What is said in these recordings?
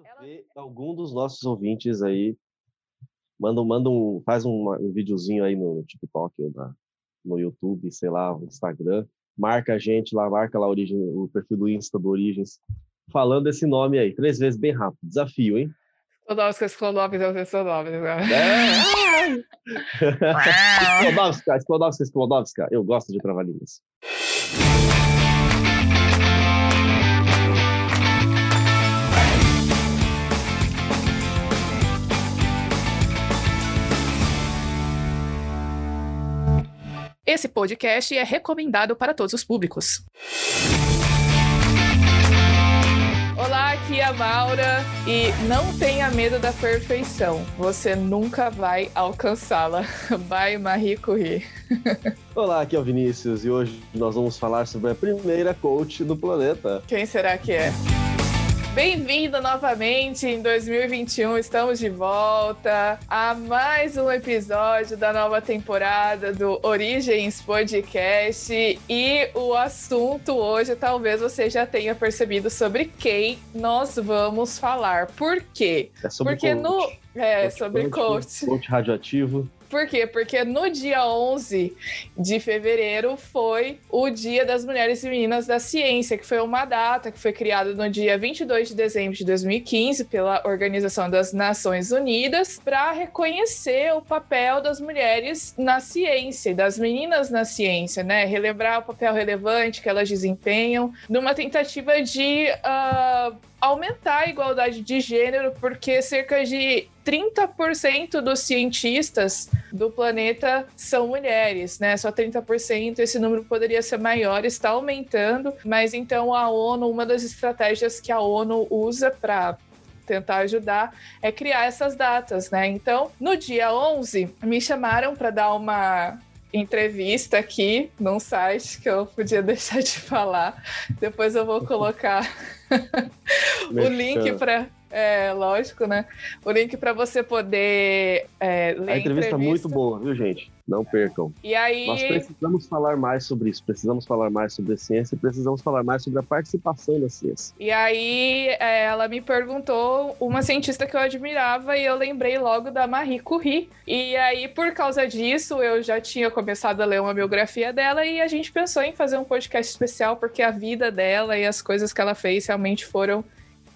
quero ver algum dos nossos ouvintes aí. Manda, manda um, faz um, um videozinho aí no TikTok ou na, no YouTube, sei lá, no Instagram. Marca a gente lá, marca lá origem, o perfil do Insta do Origens, falando esse nome aí, três vezes bem rápido. Desafio, hein? Sklodowska, Sklodowska, Sklodowska. É. Sklodowska, Sklodowska, Sklodowska. Eu gosto de trabalhinhas. Esse podcast é recomendado para todos os públicos. Olá, aqui é a Maura e não tenha medo da perfeição. Você nunca vai alcançá-la. Vai, Marie Curie. Olá, aqui é o Vinícius e hoje nós vamos falar sobre a primeira coach do planeta. Quem será que é? Bem-vindo novamente em 2021. Estamos de volta a mais um episódio da nova temporada do Origens Podcast. E o assunto hoje, talvez você já tenha percebido sobre quem nós vamos falar. Por quê? É sobre Porque coach. no. É, Coach, sobre coach. Coach radioativo. Por quê? Porque no dia 11 de fevereiro foi o Dia das Mulheres e Meninas da Ciência, que foi uma data que foi criada no dia 22 de dezembro de 2015 pela Organização das Nações Unidas para reconhecer o papel das mulheres na ciência das meninas na ciência, né? Relembrar o papel relevante que elas desempenham numa tentativa de uh, aumentar a igualdade de gênero, porque cerca de 30% dos cientistas do planeta são mulheres, né? Só 30%, esse número poderia ser maior, está aumentando, mas então a ONU, uma das estratégias que a ONU usa para tentar ajudar é criar essas datas, né? Então, no dia 11, me chamaram para dar uma entrevista aqui num site que eu podia deixar de falar. Depois eu vou colocar o link para é, lógico, né? O link para você poder é, ler A entrevista é muito boa, viu, gente? Não percam. E aí... Nós precisamos falar mais sobre isso, precisamos falar mais sobre a ciência, precisamos falar mais sobre a participação da ciência. E aí é, ela me perguntou uma cientista que eu admirava e eu lembrei logo da Marie Curie. E aí, por causa disso, eu já tinha começado a ler uma biografia dela e a gente pensou em fazer um podcast especial porque a vida dela e as coisas que ela fez realmente foram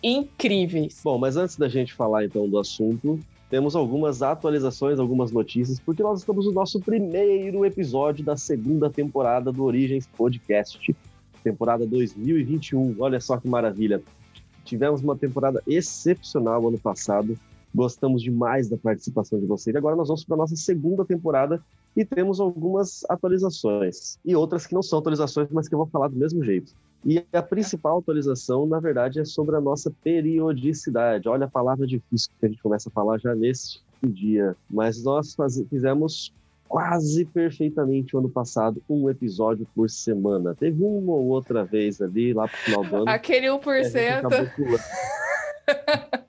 incríveis. Bom, mas antes da gente falar então do assunto, temos algumas atualizações, algumas notícias, porque nós estamos no nosso primeiro episódio da segunda temporada do Origens Podcast, temporada 2021. Olha só que maravilha. Tivemos uma temporada excepcional ano passado. Gostamos demais da participação de vocês. Agora nós vamos para a nossa segunda temporada e temos algumas atualizações. E outras que não são atualizações, mas que eu vou falar do mesmo jeito. E a principal atualização, na verdade, é sobre a nossa periodicidade. Olha a palavra difícil que a gente começa a falar já nesse dia. Mas nós faz... fizemos quase perfeitamente o ano passado, um episódio por semana. Teve uma ou outra vez ali, lá pro final do ano. Aquele 1%.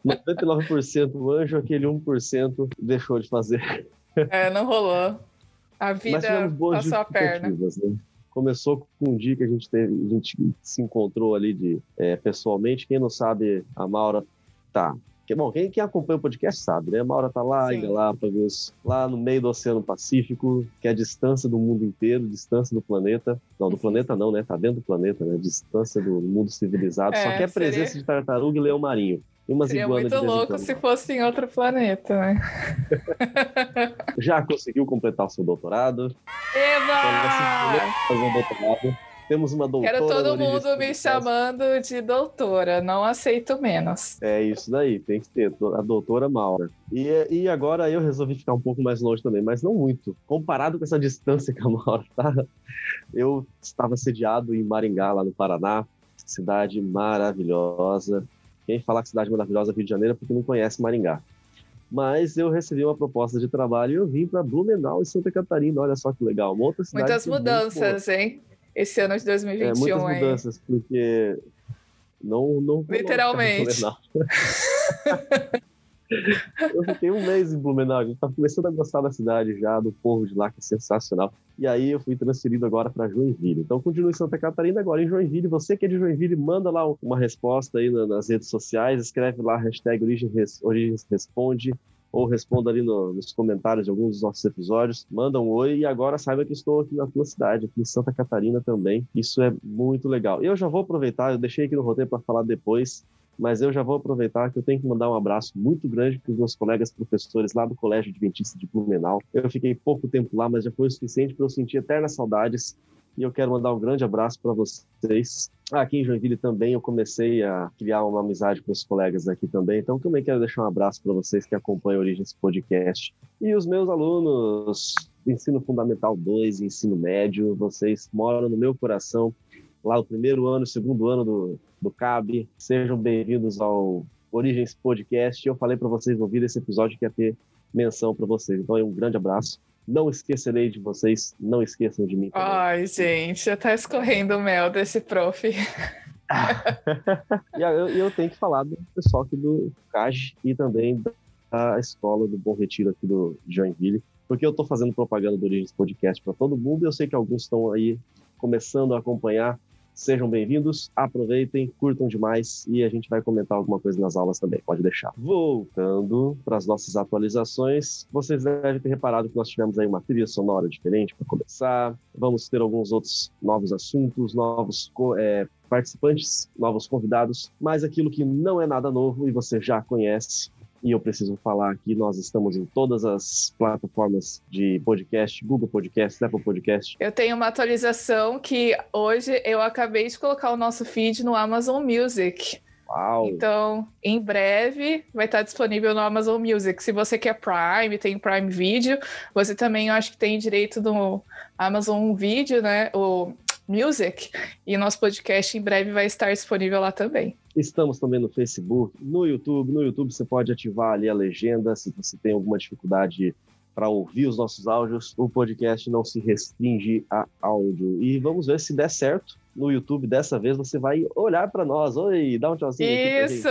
99% anjo, aquele 1% deixou de fazer. É, não rolou. A vida passou a perna. Né? Começou com um dia que a gente, teve, a gente se encontrou ali de, é, pessoalmente. Quem não sabe, a Maura tá que, bom, quem, quem, acompanha o podcast sabe, né? A Maura tá lá Sim. em Galápagos, lá no meio do Oceano Pacífico, que é a distância do mundo inteiro, distância do planeta. Não, do planeta não, né? Tá dentro do planeta, né? Distância do mundo civilizado. É, Só que é presença seria... de tartaruga e leão marinho. E umas Seria muito louco se fosse em outro planeta, né? Já conseguiu completar o seu doutorado? Eba! Fazer um doutorado. Temos uma doutora. Quero todo mundo me chamando de doutora, não aceito menos. É isso daí, tem que ter, a doutora Maura. E, e agora eu resolvi ficar um pouco mais longe também, mas não muito. Comparado com essa distância que a Maura tá, eu estava sediado em Maringá, lá no Paraná, cidade maravilhosa. Quem fala que cidade maravilhosa Rio de Janeiro é porque não conhece Maringá. Mas eu recebi uma proposta de trabalho e eu vim para Blumenau, em Santa Catarina. Olha só que legal. Uma outra cidade Muitas mudanças, hein? esse ano de 2021 é, muitas mudanças, porque não, não literalmente. Eu fiquei um mês em Blumenau, a gente tá começando a gostar da cidade já, do povo de lá, que é sensacional. E aí eu fui transferido agora para Joinville. Então continue em Santa Catarina, agora em Joinville. Você que é de Joinville, manda lá uma resposta aí nas redes sociais, escreve lá hashtag Origens, Responde, ou responda ali no, nos comentários de alguns dos nossos episódios. Manda um oi e agora saiba que estou aqui na tua cidade, aqui em Santa Catarina também. Isso é muito legal. E eu já vou aproveitar, eu deixei aqui no roteiro para falar depois mas eu já vou aproveitar que eu tenho que mandar um abraço muito grande para os meus colegas professores lá do Colégio Adventista de Blumenau. Eu fiquei pouco tempo lá, mas já foi o suficiente para eu sentir eternas saudades e eu quero mandar um grande abraço para vocês. Aqui em Joinville também eu comecei a criar uma amizade com os colegas aqui também, então também quero deixar um abraço para vocês que acompanham Origens Podcast. E os meus alunos Ensino Fundamental 2 e Ensino Médio, vocês moram no meu coração lá o primeiro ano, segundo ano do, do CAB. Sejam bem-vindos ao Origens Podcast. Eu falei para vocês ouvir esse episódio que ia ter menção para vocês. Então, um grande abraço. Não esquecerei de vocês, não esqueçam de mim. Também. Ai, gente, já tá escorrendo o mel desse prof. e eu, eu, tenho que falar do pessoal aqui do CAG e também da escola do Bom Retiro aqui do Joinville, porque eu estou fazendo propaganda do Origens Podcast para todo mundo e eu sei que alguns estão aí começando a acompanhar Sejam bem-vindos, aproveitem, curtam demais e a gente vai comentar alguma coisa nas aulas também, pode deixar. Voltando para as nossas atualizações, vocês devem ter reparado que nós tivemos aí uma trilha sonora diferente para começar. Vamos ter alguns outros novos assuntos, novos é, participantes, novos convidados, mas aquilo que não é nada novo e você já conhece e eu preciso falar aqui, nós estamos em todas as plataformas de podcast, Google Podcast, Apple Podcast. Eu tenho uma atualização que hoje eu acabei de colocar o nosso feed no Amazon Music. Uau. Então, em breve vai estar disponível no Amazon Music. Se você quer Prime, tem Prime Video, você também eu acho que tem direito no Amazon Video, né? O Music. E nosso podcast em breve vai estar disponível lá também. Estamos também no Facebook, no YouTube. No YouTube você pode ativar ali a legenda se você tem alguma dificuldade para ouvir os nossos áudios. O podcast não se restringe a áudio. E vamos ver se der certo no YouTube dessa vez você vai olhar para nós. Oi, dá um tchauzinho. Isso,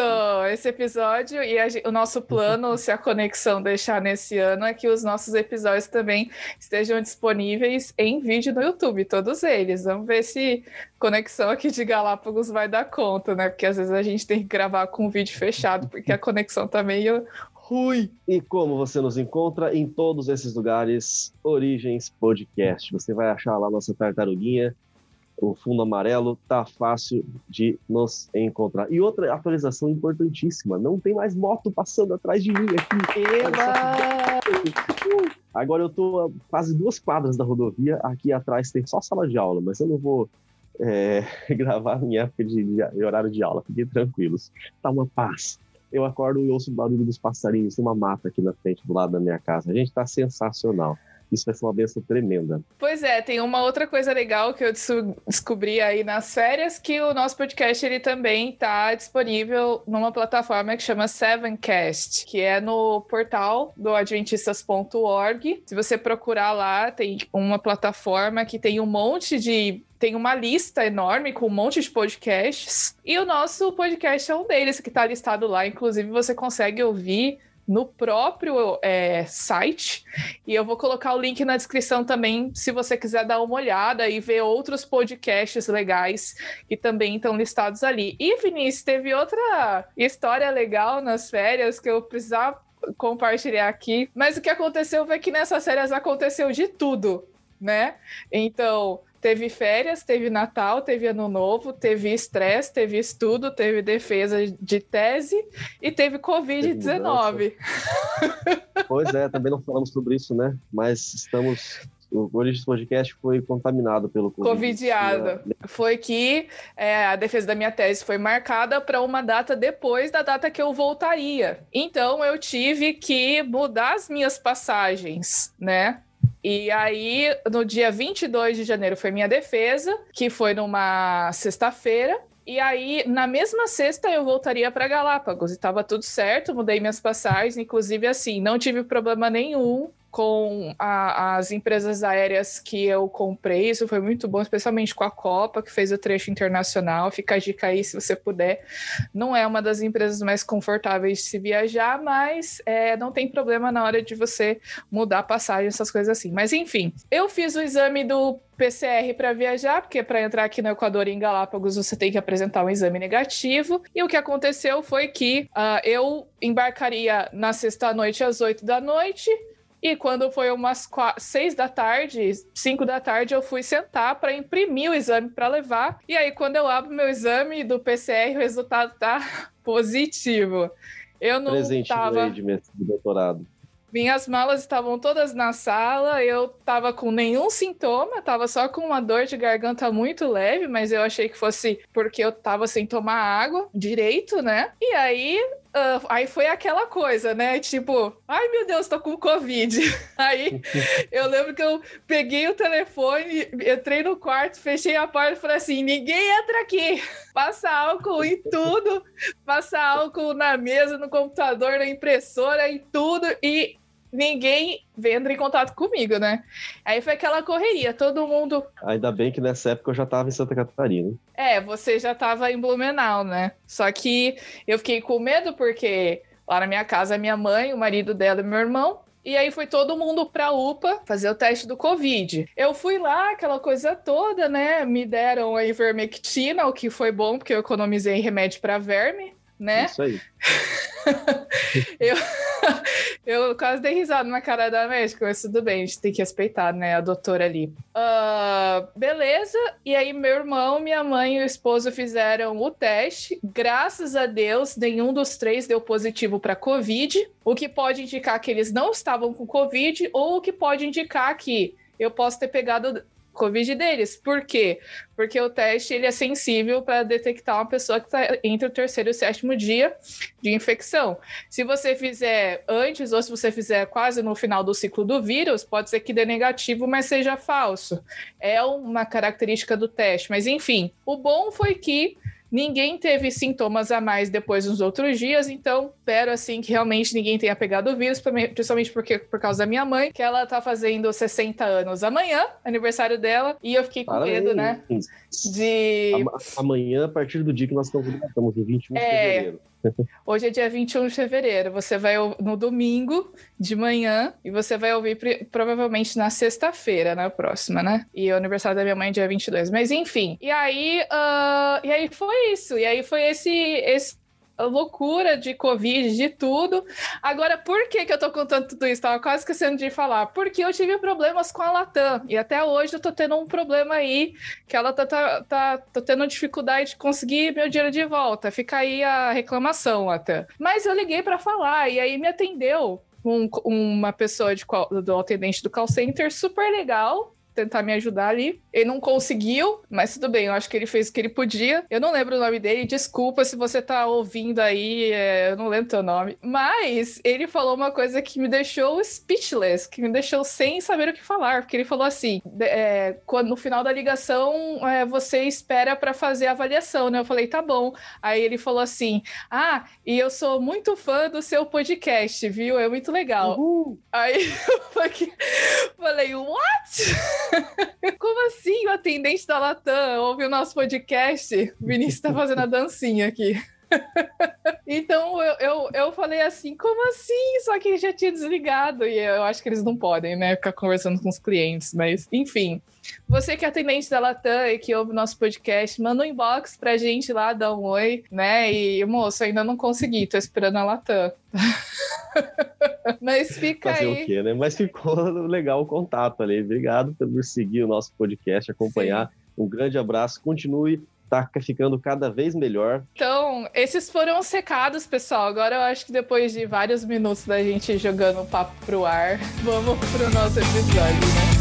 esse episódio e a, o nosso plano, se a conexão deixar nesse ano, é que os nossos episódios também estejam disponíveis em vídeo no YouTube, todos eles. Vamos ver se conexão aqui de Galápagos vai dar conta, né? Porque às vezes a gente tem que gravar com o vídeo fechado, porque a conexão tá meio ruim. E como você nos encontra em todos esses lugares, Origens Podcast. Você vai achar lá nossa tartaruguinha o fundo amarelo, tá fácil de nos encontrar. E outra atualização importantíssima: não tem mais moto passando atrás de mim aqui. Eba! Agora eu tô a quase duas quadras da rodovia, aqui atrás tem só sala de aula, mas eu não vou é, gravar em época de, de, horário de aula, fiquem tranquilos. Tá uma paz. Eu acordo e ouço o barulho dos passarinhos, tem uma mata aqui na frente do lado da minha casa. A gente tá sensacional isso vai ser uma benção tremenda. Pois é, tem uma outra coisa legal que eu descobri aí nas férias, que o nosso podcast ele também está disponível numa plataforma que chama Sevencast, que é no portal do adventistas.org. Se você procurar lá, tem uma plataforma que tem um monte de tem uma lista enorme com um monte de podcasts. E o nosso podcast é um deles que está listado lá. Inclusive, você consegue ouvir no próprio é, site. E eu vou colocar o link na descrição também, se você quiser dar uma olhada e ver outros podcasts legais que também estão listados ali. E, Vinícius, teve outra história legal nas férias que eu precisava compartilhar aqui. Mas o que aconteceu foi que nessas férias aconteceu de tudo, né? Então, Teve férias, teve Natal, teve Ano Novo, teve estresse, teve estudo, teve defesa de tese e teve Covid-19. Pois é, também não falamos sobre isso, né? Mas estamos o Origins Podcast foi contaminado pelo Covid. Covidiado. Foi que é, a defesa da minha tese foi marcada para uma data depois da data que eu voltaria. Então eu tive que mudar as minhas passagens, né? E aí, no dia 22 de janeiro foi minha defesa, que foi numa sexta-feira. E aí, na mesma sexta, eu voltaria para Galápagos e estava tudo certo, mudei minhas passagens, inclusive assim, não tive problema nenhum com a, as empresas aéreas que eu comprei. Isso foi muito bom, especialmente com a Copa, que fez o trecho internacional. Fica a dica aí se você puder. Não é uma das empresas mais confortáveis de se viajar, mas é, não tem problema na hora de você mudar a passagem, essas coisas assim. Mas enfim, eu fiz o exame do PCR para viajar, porque para entrar aqui no Equador em Galápagos você tem que apresentar um exame negativo. E o que aconteceu foi que uh, eu embarcaria na sexta noite às oito da noite. E quando foi umas quatro, seis da tarde, cinco da tarde, eu fui sentar para imprimir o exame para levar. E aí, quando eu abro meu exame do PCR, o resultado tá positivo. Eu não Presente tava... de doutorado. Minhas malas estavam todas na sala, eu tava com nenhum sintoma, tava só com uma dor de garganta muito leve, mas eu achei que fosse porque eu tava sem tomar água direito, né? E aí Uh, aí foi aquela coisa, né? Tipo, ai meu Deus, tô com Covid. Aí eu lembro que eu peguei o telefone, entrei no quarto, fechei a porta e falei assim: ninguém entra aqui. Passa álcool em tudo, passa álcool na mesa, no computador, na impressora, em tudo. E ninguém veio entrar em contato comigo, né? Aí foi aquela correria, todo mundo. Ainda bem que nessa época eu já estava em Santa Catarina. É, você já estava em Blumenau, né? Só que eu fiquei com medo porque lá na minha casa, minha mãe, o marido dela e meu irmão. E aí foi todo mundo pra UPA fazer o teste do Covid. Eu fui lá, aquela coisa toda, né? Me deram a ivermectina, o que foi bom, porque eu economizei remédio para verme, né? Isso aí. eu, eu quase dei risada na cara da médica, mas tudo bem, a gente tem que respeitar, né, a doutora ali. Uh, beleza, e aí meu irmão, minha mãe e o esposo fizeram o teste. Graças a Deus, nenhum dos três deu positivo para Covid, o que pode indicar que eles não estavam com Covid, ou o que pode indicar que eu posso ter pegado Covid deles. Por quê? Porque o teste ele é sensível para detectar uma pessoa que está entre o terceiro e o sétimo dia de infecção. Se você fizer antes ou se você fizer quase no final do ciclo do vírus, pode ser que dê negativo, mas seja falso. É uma característica do teste. Mas enfim, o bom foi que Ninguém teve sintomas a mais depois nos outros dias, então espero assim que realmente ninguém tenha pegado o vírus, principalmente porque por causa da minha mãe, que ela tá fazendo 60 anos amanhã, aniversário dela, e eu fiquei com Parabéns. medo, né? De amanhã, a partir do dia que nós estamos, estamos em 21 é... de fevereiro. Hoje é dia 21 de fevereiro. Você vai no domingo de manhã e você vai ouvir provavelmente na sexta-feira, na próxima, né? E o aniversário da minha mãe é dia 22. Mas enfim. E aí, uh, e aí foi isso. E aí foi esse, esse loucura de Covid, de tudo. Agora, por que, que eu tô contando tudo isso? Tava quase esquecendo de falar. Porque eu tive problemas com a Latam. E até hoje eu tô tendo um problema aí, que ela tá, tá, tá, tô tendo dificuldade de conseguir meu dinheiro de volta. Fica aí a reclamação até. Mas eu liguei para falar, e aí me atendeu um, uma pessoa de, do atendente do call center super legal tentar me ajudar ali. Ele não conseguiu, mas tudo bem, eu acho que ele fez o que ele podia. Eu não lembro o nome dele, desculpa se você tá ouvindo aí, é, eu não lembro teu nome. Mas ele falou uma coisa que me deixou speechless, que me deixou sem saber o que falar, porque ele falou assim: é, quando, no final da ligação é, você espera para fazer a avaliação, né? Eu falei, tá bom. Aí ele falou assim: ah, e eu sou muito fã do seu podcast, viu? É muito legal. Uhum. Aí eu falei, what? Como assim o atendente da Latam ouve o nosso podcast? O Vinícius tá fazendo a dancinha aqui. então eu, eu, eu falei assim, como assim? Só que ele já tinha desligado e eu acho que eles não podem, né? Ficar conversando com os clientes, mas enfim. Você que é atendente da Latam e que ouve o nosso podcast, manda um inbox pra gente lá, dá um oi, né? E, moço, ainda não consegui, tô esperando a Latam. Mas fica Fazer aí. o quê, né? Mas ficou legal o contato ali. Obrigado por seguir o nosso podcast, acompanhar. Sim. Um grande abraço, continue tá ficando cada vez melhor. Então, esses foram os recados, pessoal. Agora eu acho que depois de vários minutos da gente jogando o papo pro ar, vamos pro nosso episódio, né?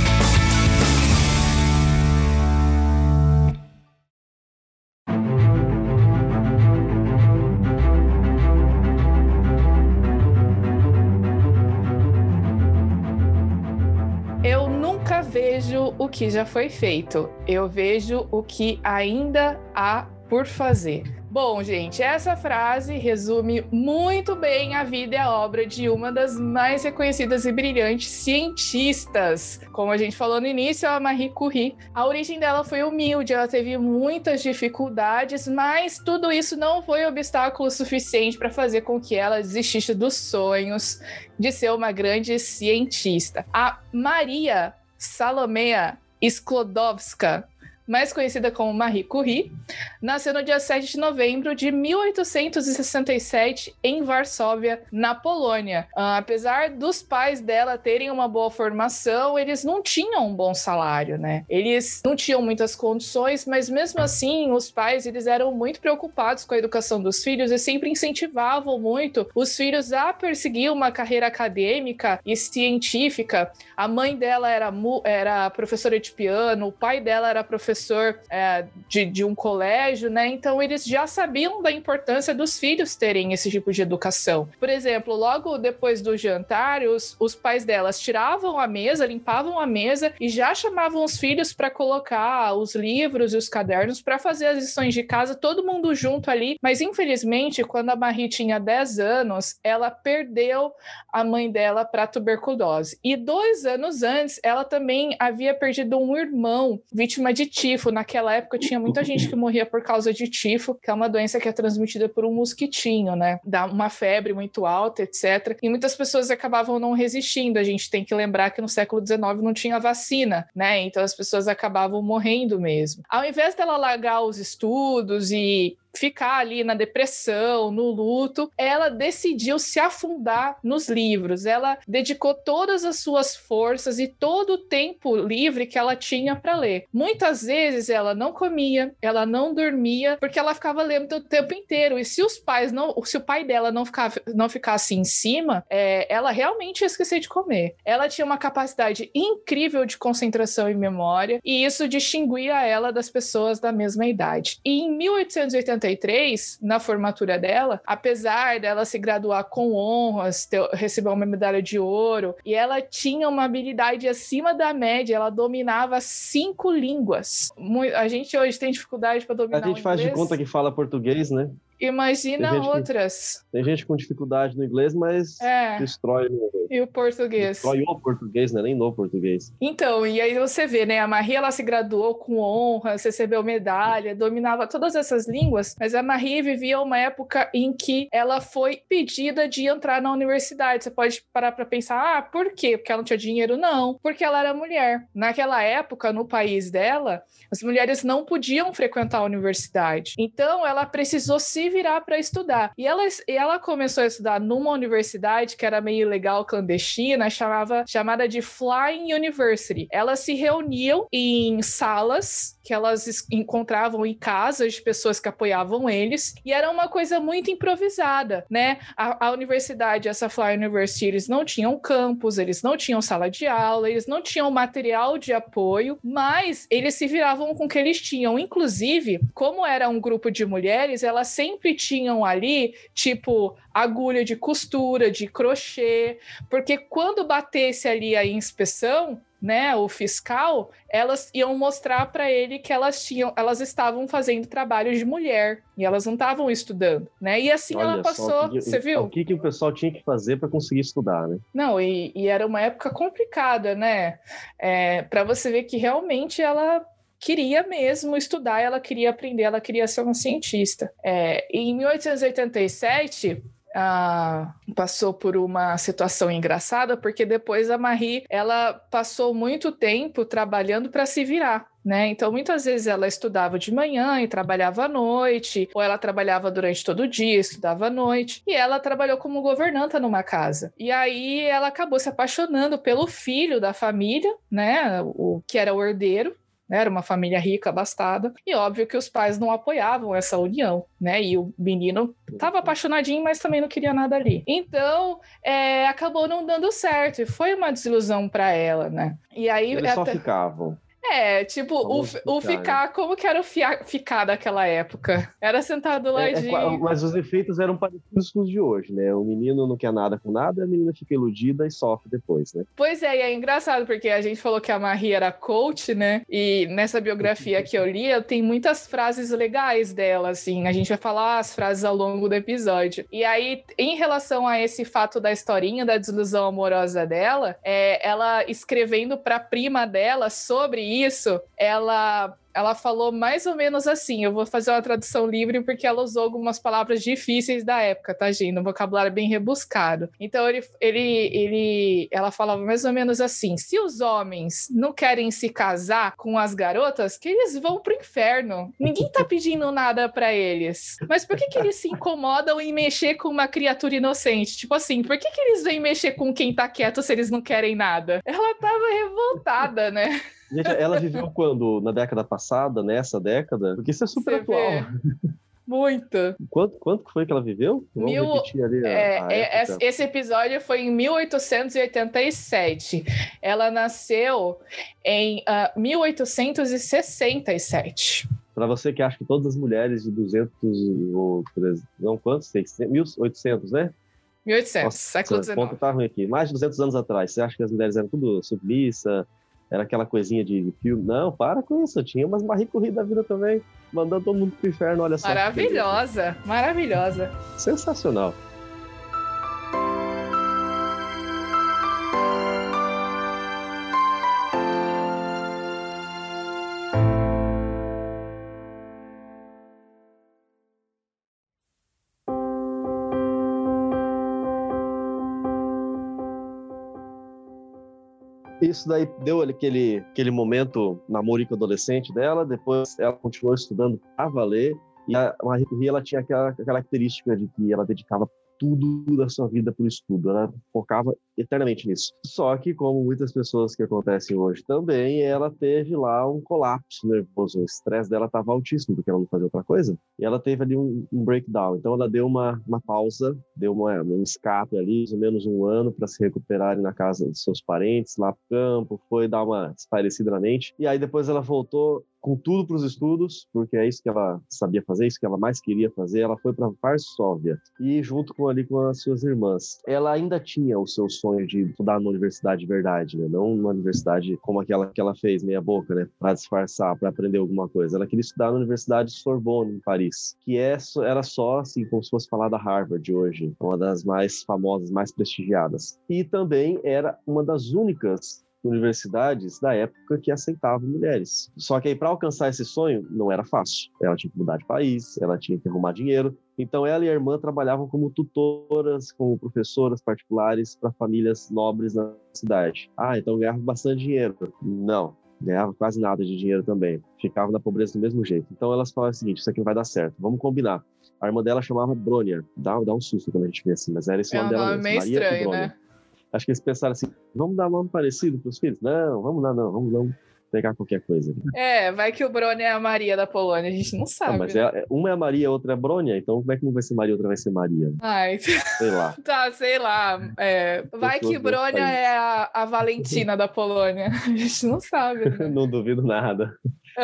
O que já foi feito, eu vejo o que ainda há por fazer. Bom, gente, essa frase resume muito bem a vida e a obra de uma das mais reconhecidas e brilhantes cientistas. Como a gente falou no início, a Marie Curie. A origem dela foi humilde, ela teve muitas dificuldades, mas tudo isso não foi obstáculo suficiente para fazer com que ela desistisse dos sonhos de ser uma grande cientista. A Maria Salomea Sklodowska mais conhecida como Marie Curie, nasceu no dia 7 de novembro de 1867 em Varsóvia, na Polônia. Uh, apesar dos pais dela terem uma boa formação, eles não tinham um bom salário, né? Eles não tinham muitas condições, mas mesmo assim, os pais eles eram muito preocupados com a educação dos filhos e sempre incentivavam muito os filhos a perseguir uma carreira acadêmica e científica. A mãe dela era, era professora de piano, o pai dela era professor professor é, de, de um colégio, né? Então eles já sabiam da importância dos filhos terem esse tipo de educação. Por exemplo, logo depois do jantar, os, os pais delas tiravam a mesa, limpavam a mesa e já chamavam os filhos para colocar os livros e os cadernos para fazer as lições de casa, todo mundo junto ali. Mas infelizmente, quando a Marie tinha 10 anos, ela perdeu a mãe dela para tuberculose. E dois anos antes, ela também havia perdido um irmão vítima de tifo. Naquela época tinha muita gente que morria por causa de tifo, que é uma doença que é transmitida por um mosquitinho, né? Dá uma febre muito alta, etc. E muitas pessoas acabavam não resistindo. A gente tem que lembrar que no século XIX não tinha vacina, né? Então as pessoas acabavam morrendo mesmo. Ao invés dela largar os estudos e ficar ali na depressão, no luto, ela decidiu se afundar nos livros. Ela dedicou todas as suas forças e todo o tempo livre que ela tinha para ler. Muitas vezes ela não comia, ela não dormia, porque ela ficava lendo o tempo inteiro. E se os pais não, se o pai dela não, ficava, não ficasse em cima, é, ela realmente ia esquecer de comer. Ela tinha uma capacidade incrível de concentração e memória, e isso distinguia ela das pessoas da mesma idade. E em 1880 1993, na formatura dela, apesar dela se graduar com honras, ter, receber uma medalha de ouro, e ela tinha uma habilidade acima da média, ela dominava cinco línguas. a gente hoje tem dificuldade para dominar A gente faz de conta que fala português, né? Imagina tem outras. tem gente com dificuldade no inglês, mas é. destrói no, E o português. Destrói o português, né? Nem no português. Então, e aí você vê, né? A Marie, ela se graduou com honra, recebeu medalha, dominava todas essas línguas, mas a Marie vivia uma época em que ela foi pedida de entrar na universidade. Você pode parar para pensar, ah, por quê? Porque ela não tinha dinheiro? Não, porque ela era mulher. Naquela época, no país dela, as mulheres não podiam frequentar a universidade. Então, ela precisou se virar para estudar. E ela, ela começou a estudar numa universidade que era meio legal, clandestina, chamava, chamada de Flying University. Elas se reuniam em salas que elas encontravam em casas de pessoas que apoiavam eles, e era uma coisa muito improvisada, né? A, a universidade, essa Fly University, eles não tinham campus, eles não tinham sala de aula, eles não tinham material de apoio, mas eles se viravam com o que eles tinham. Inclusive, como era um grupo de mulheres, elas sempre tinham ali, tipo, agulha de costura, de crochê, porque quando batesse ali a inspeção, né, o fiscal, elas iam mostrar para ele que elas tinham, elas estavam fazendo trabalho de mulher e elas não estavam estudando, né? E assim Olha ela passou, que, você viu? O que, que o pessoal tinha que fazer para conseguir estudar, né? Não, e, e, era uma época complicada, né? É, para você ver que realmente ela queria mesmo estudar, ela queria aprender, ela queria ser uma cientista. É, em 1887 ah, passou por uma situação engraçada, porque depois a Marie ela passou muito tempo trabalhando para se virar. Né? Então, muitas vezes ela estudava de manhã e trabalhava à noite, ou ela trabalhava durante todo o dia, estudava à noite, e ela trabalhou como governanta numa casa. E aí ela acabou se apaixonando pelo filho da família, né? O que era o herdeiro, né? Era uma família rica, abastada. E óbvio que os pais não apoiavam essa união, né? E o menino estava apaixonadinho, mas também não queria nada ali. Então, é, acabou não dando certo. E foi uma desilusão para ela, né? E aí. Eles até... só ficavam. É, tipo, o, ficar, o ficar, né? como que era o ficar daquela época? Era sentado lá é, de... É, mas os efeitos eram parecidos com os de hoje, né? O menino não quer nada com nada, a menina fica iludida e sofre depois, né? Pois é, e é engraçado, porque a gente falou que a Marie era coach, né? E nessa biografia que eu li, tem muitas frases legais dela, assim. A gente vai falar as frases ao longo do episódio. E aí, em relação a esse fato da historinha da desilusão amorosa dela, é, ela escrevendo pra prima dela sobre isso, ela ela falou mais ou menos assim. Eu vou fazer uma tradução livre porque ela usou algumas palavras difíceis da época, tá, gente? Um vocabulário bem rebuscado. Então ele, ele, ele, ela falava mais ou menos assim: se os homens não querem se casar com as garotas, que eles vão pro inferno. Ninguém tá pedindo nada para eles. Mas por que, que eles se incomodam em mexer com uma criatura inocente? Tipo assim, por que, que eles vêm mexer com quem tá quieto se eles não querem nada? Ela tava revoltada, né? Gente, ela viveu quando? Na década passada, nessa década? Porque isso é super Você atual. Vê. Muita. Quanto, quanto foi que ela viveu? Vamos Mil, repetir ali. A, é, a é, esse episódio foi em 1887. Ela nasceu em uh, ah, 1867. Para você que acha que todas as mulheres de 200 ou 300, não quantos? 1800, né? 1800, Nossa, século XIX. ponto tá ruim aqui. Mais de 200 anos atrás, você acha que as mulheres eram tudo submissa, era aquela coisinha de filme. Não, para com isso. Tinha umas Marie Curie da vida também, mandando todo mundo pro inferno, olha só. Maravilhosa, maravilhosa. Sensacional. Isso daí deu aquele, aquele momento namorico adolescente dela, depois ela continuou estudando a valer, e a Marie Curie ela tinha aquela característica de que ela dedicava tudo da sua vida para o estudo. Ela focava eternamente nisso. Só que, como muitas pessoas que acontecem hoje também, ela teve lá um colapso nervoso. O estresse dela estava altíssimo, porque ela não fazia outra coisa. E ela teve ali um, um breakdown. Então, ela deu uma, uma pausa, deu uma, um escape ali, mais ou menos um ano, para se recuperar na casa dos seus parentes, lá pro campo, foi dar uma espairecida na mente. E aí, depois ela voltou com tudo para os estudos, porque é isso que ela sabia fazer, isso que ela mais queria fazer. Ela foi para Varsóvia e junto com ali com as suas irmãs. Ela ainda tinha o seu sonho de estudar numa universidade de verdade, né? Não numa universidade como aquela que ela fez meia boca, né? Para disfarçar, para aprender alguma coisa. Ela queria estudar na Universidade Sorbonne em Paris, que é era só assim como se fosse falar da Harvard hoje, uma das mais famosas, mais prestigiadas. E também era uma das únicas universidades da época que aceitavam mulheres. Só que aí, para alcançar esse sonho, não era fácil. Ela tinha que mudar de país, ela tinha que arrumar dinheiro. Então, ela e a irmã trabalhavam como tutoras, como professoras particulares para famílias nobres na cidade. Ah, então ganhava bastante dinheiro. Não, ganhava quase nada de dinheiro também. Ficava na pobreza do mesmo jeito. Então, elas falaram o seguinte: isso aqui não vai dar certo, vamos combinar. A irmã dela chamava Bronia. Dá, dá um susto quando a gente vê assim, mas era esse é nome dela. É meio Maria estranho, né? Acho que eles pensaram assim: vamos dar nome parecido para os filhos? Não, vamos lá, não, vamos não pegar qualquer coisa. É, vai que o Brony é a Maria da Polônia, a gente não sabe. Não, mas né? é, uma é a Maria, a outra é a Brônia, então como é que um vai ser Maria e outra vai ser Maria? Ai, sei lá. tá, sei lá. É, vai que Brônia é a, a Valentina da Polônia, a gente não sabe. Né? não duvido nada.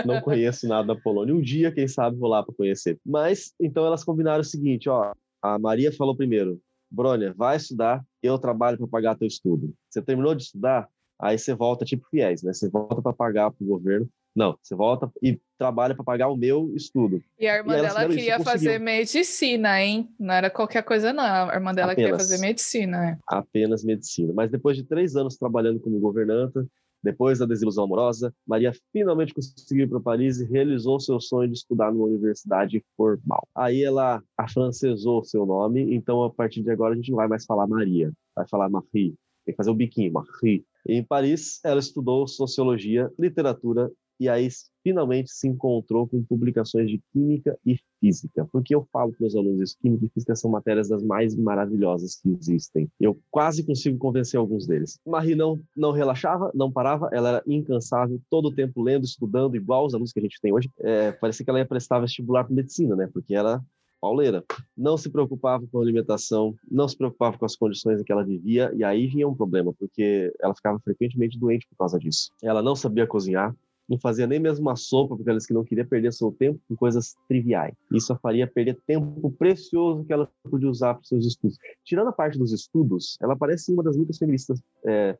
Não conheço nada da Polônia. Um dia, quem sabe, vou lá para conhecer. Mas, então elas combinaram o seguinte, ó. A Maria falou primeiro, Brônia, vai estudar, eu trabalho para pagar teu estudo. Você terminou de estudar, aí você volta tipo fiéis, né? Você volta para pagar para o governo. Não, você volta e trabalha para pagar o meu estudo. E a irmã e dela queria isso, fazer medicina, hein? Não era qualquer coisa, não. A irmã dela Apenas. queria fazer medicina. Né? Apenas medicina. Mas depois de três anos trabalhando como governanta, depois da desilusão amorosa, Maria finalmente conseguiu ir para Paris e realizou seu sonho de estudar numa universidade formal. Aí ela afrancesou seu nome, então a partir de agora a gente não vai mais falar Maria, vai falar Marie. Tem que fazer o biquinho, Marie. Em Paris, ela estudou sociologia, literatura e aí finalmente se encontrou com publicações de química e física. Porque eu falo para os alunos isso, química e física são matérias das mais maravilhosas que existem. Eu quase consigo convencer alguns deles. Marie não, não relaxava, não parava, ela era incansável, todo o tempo lendo, estudando, igual os alunos que a gente tem hoje. É, parecia que ela ia prestar vestibular para medicina, né? Porque ela pauleira. Não se preocupava com a alimentação, não se preocupava com as condições em que ela vivia, e aí vinha um problema, porque ela ficava frequentemente doente por causa disso. Ela não sabia cozinhar, não fazia nem mesmo uma sopa, porque ela disse que não queria perder seu tempo com coisas triviais. Isso a faria perder tempo precioso que ela podia usar para seus estudos. Tirando a parte dos estudos, ela parece uma das muitas feministas é,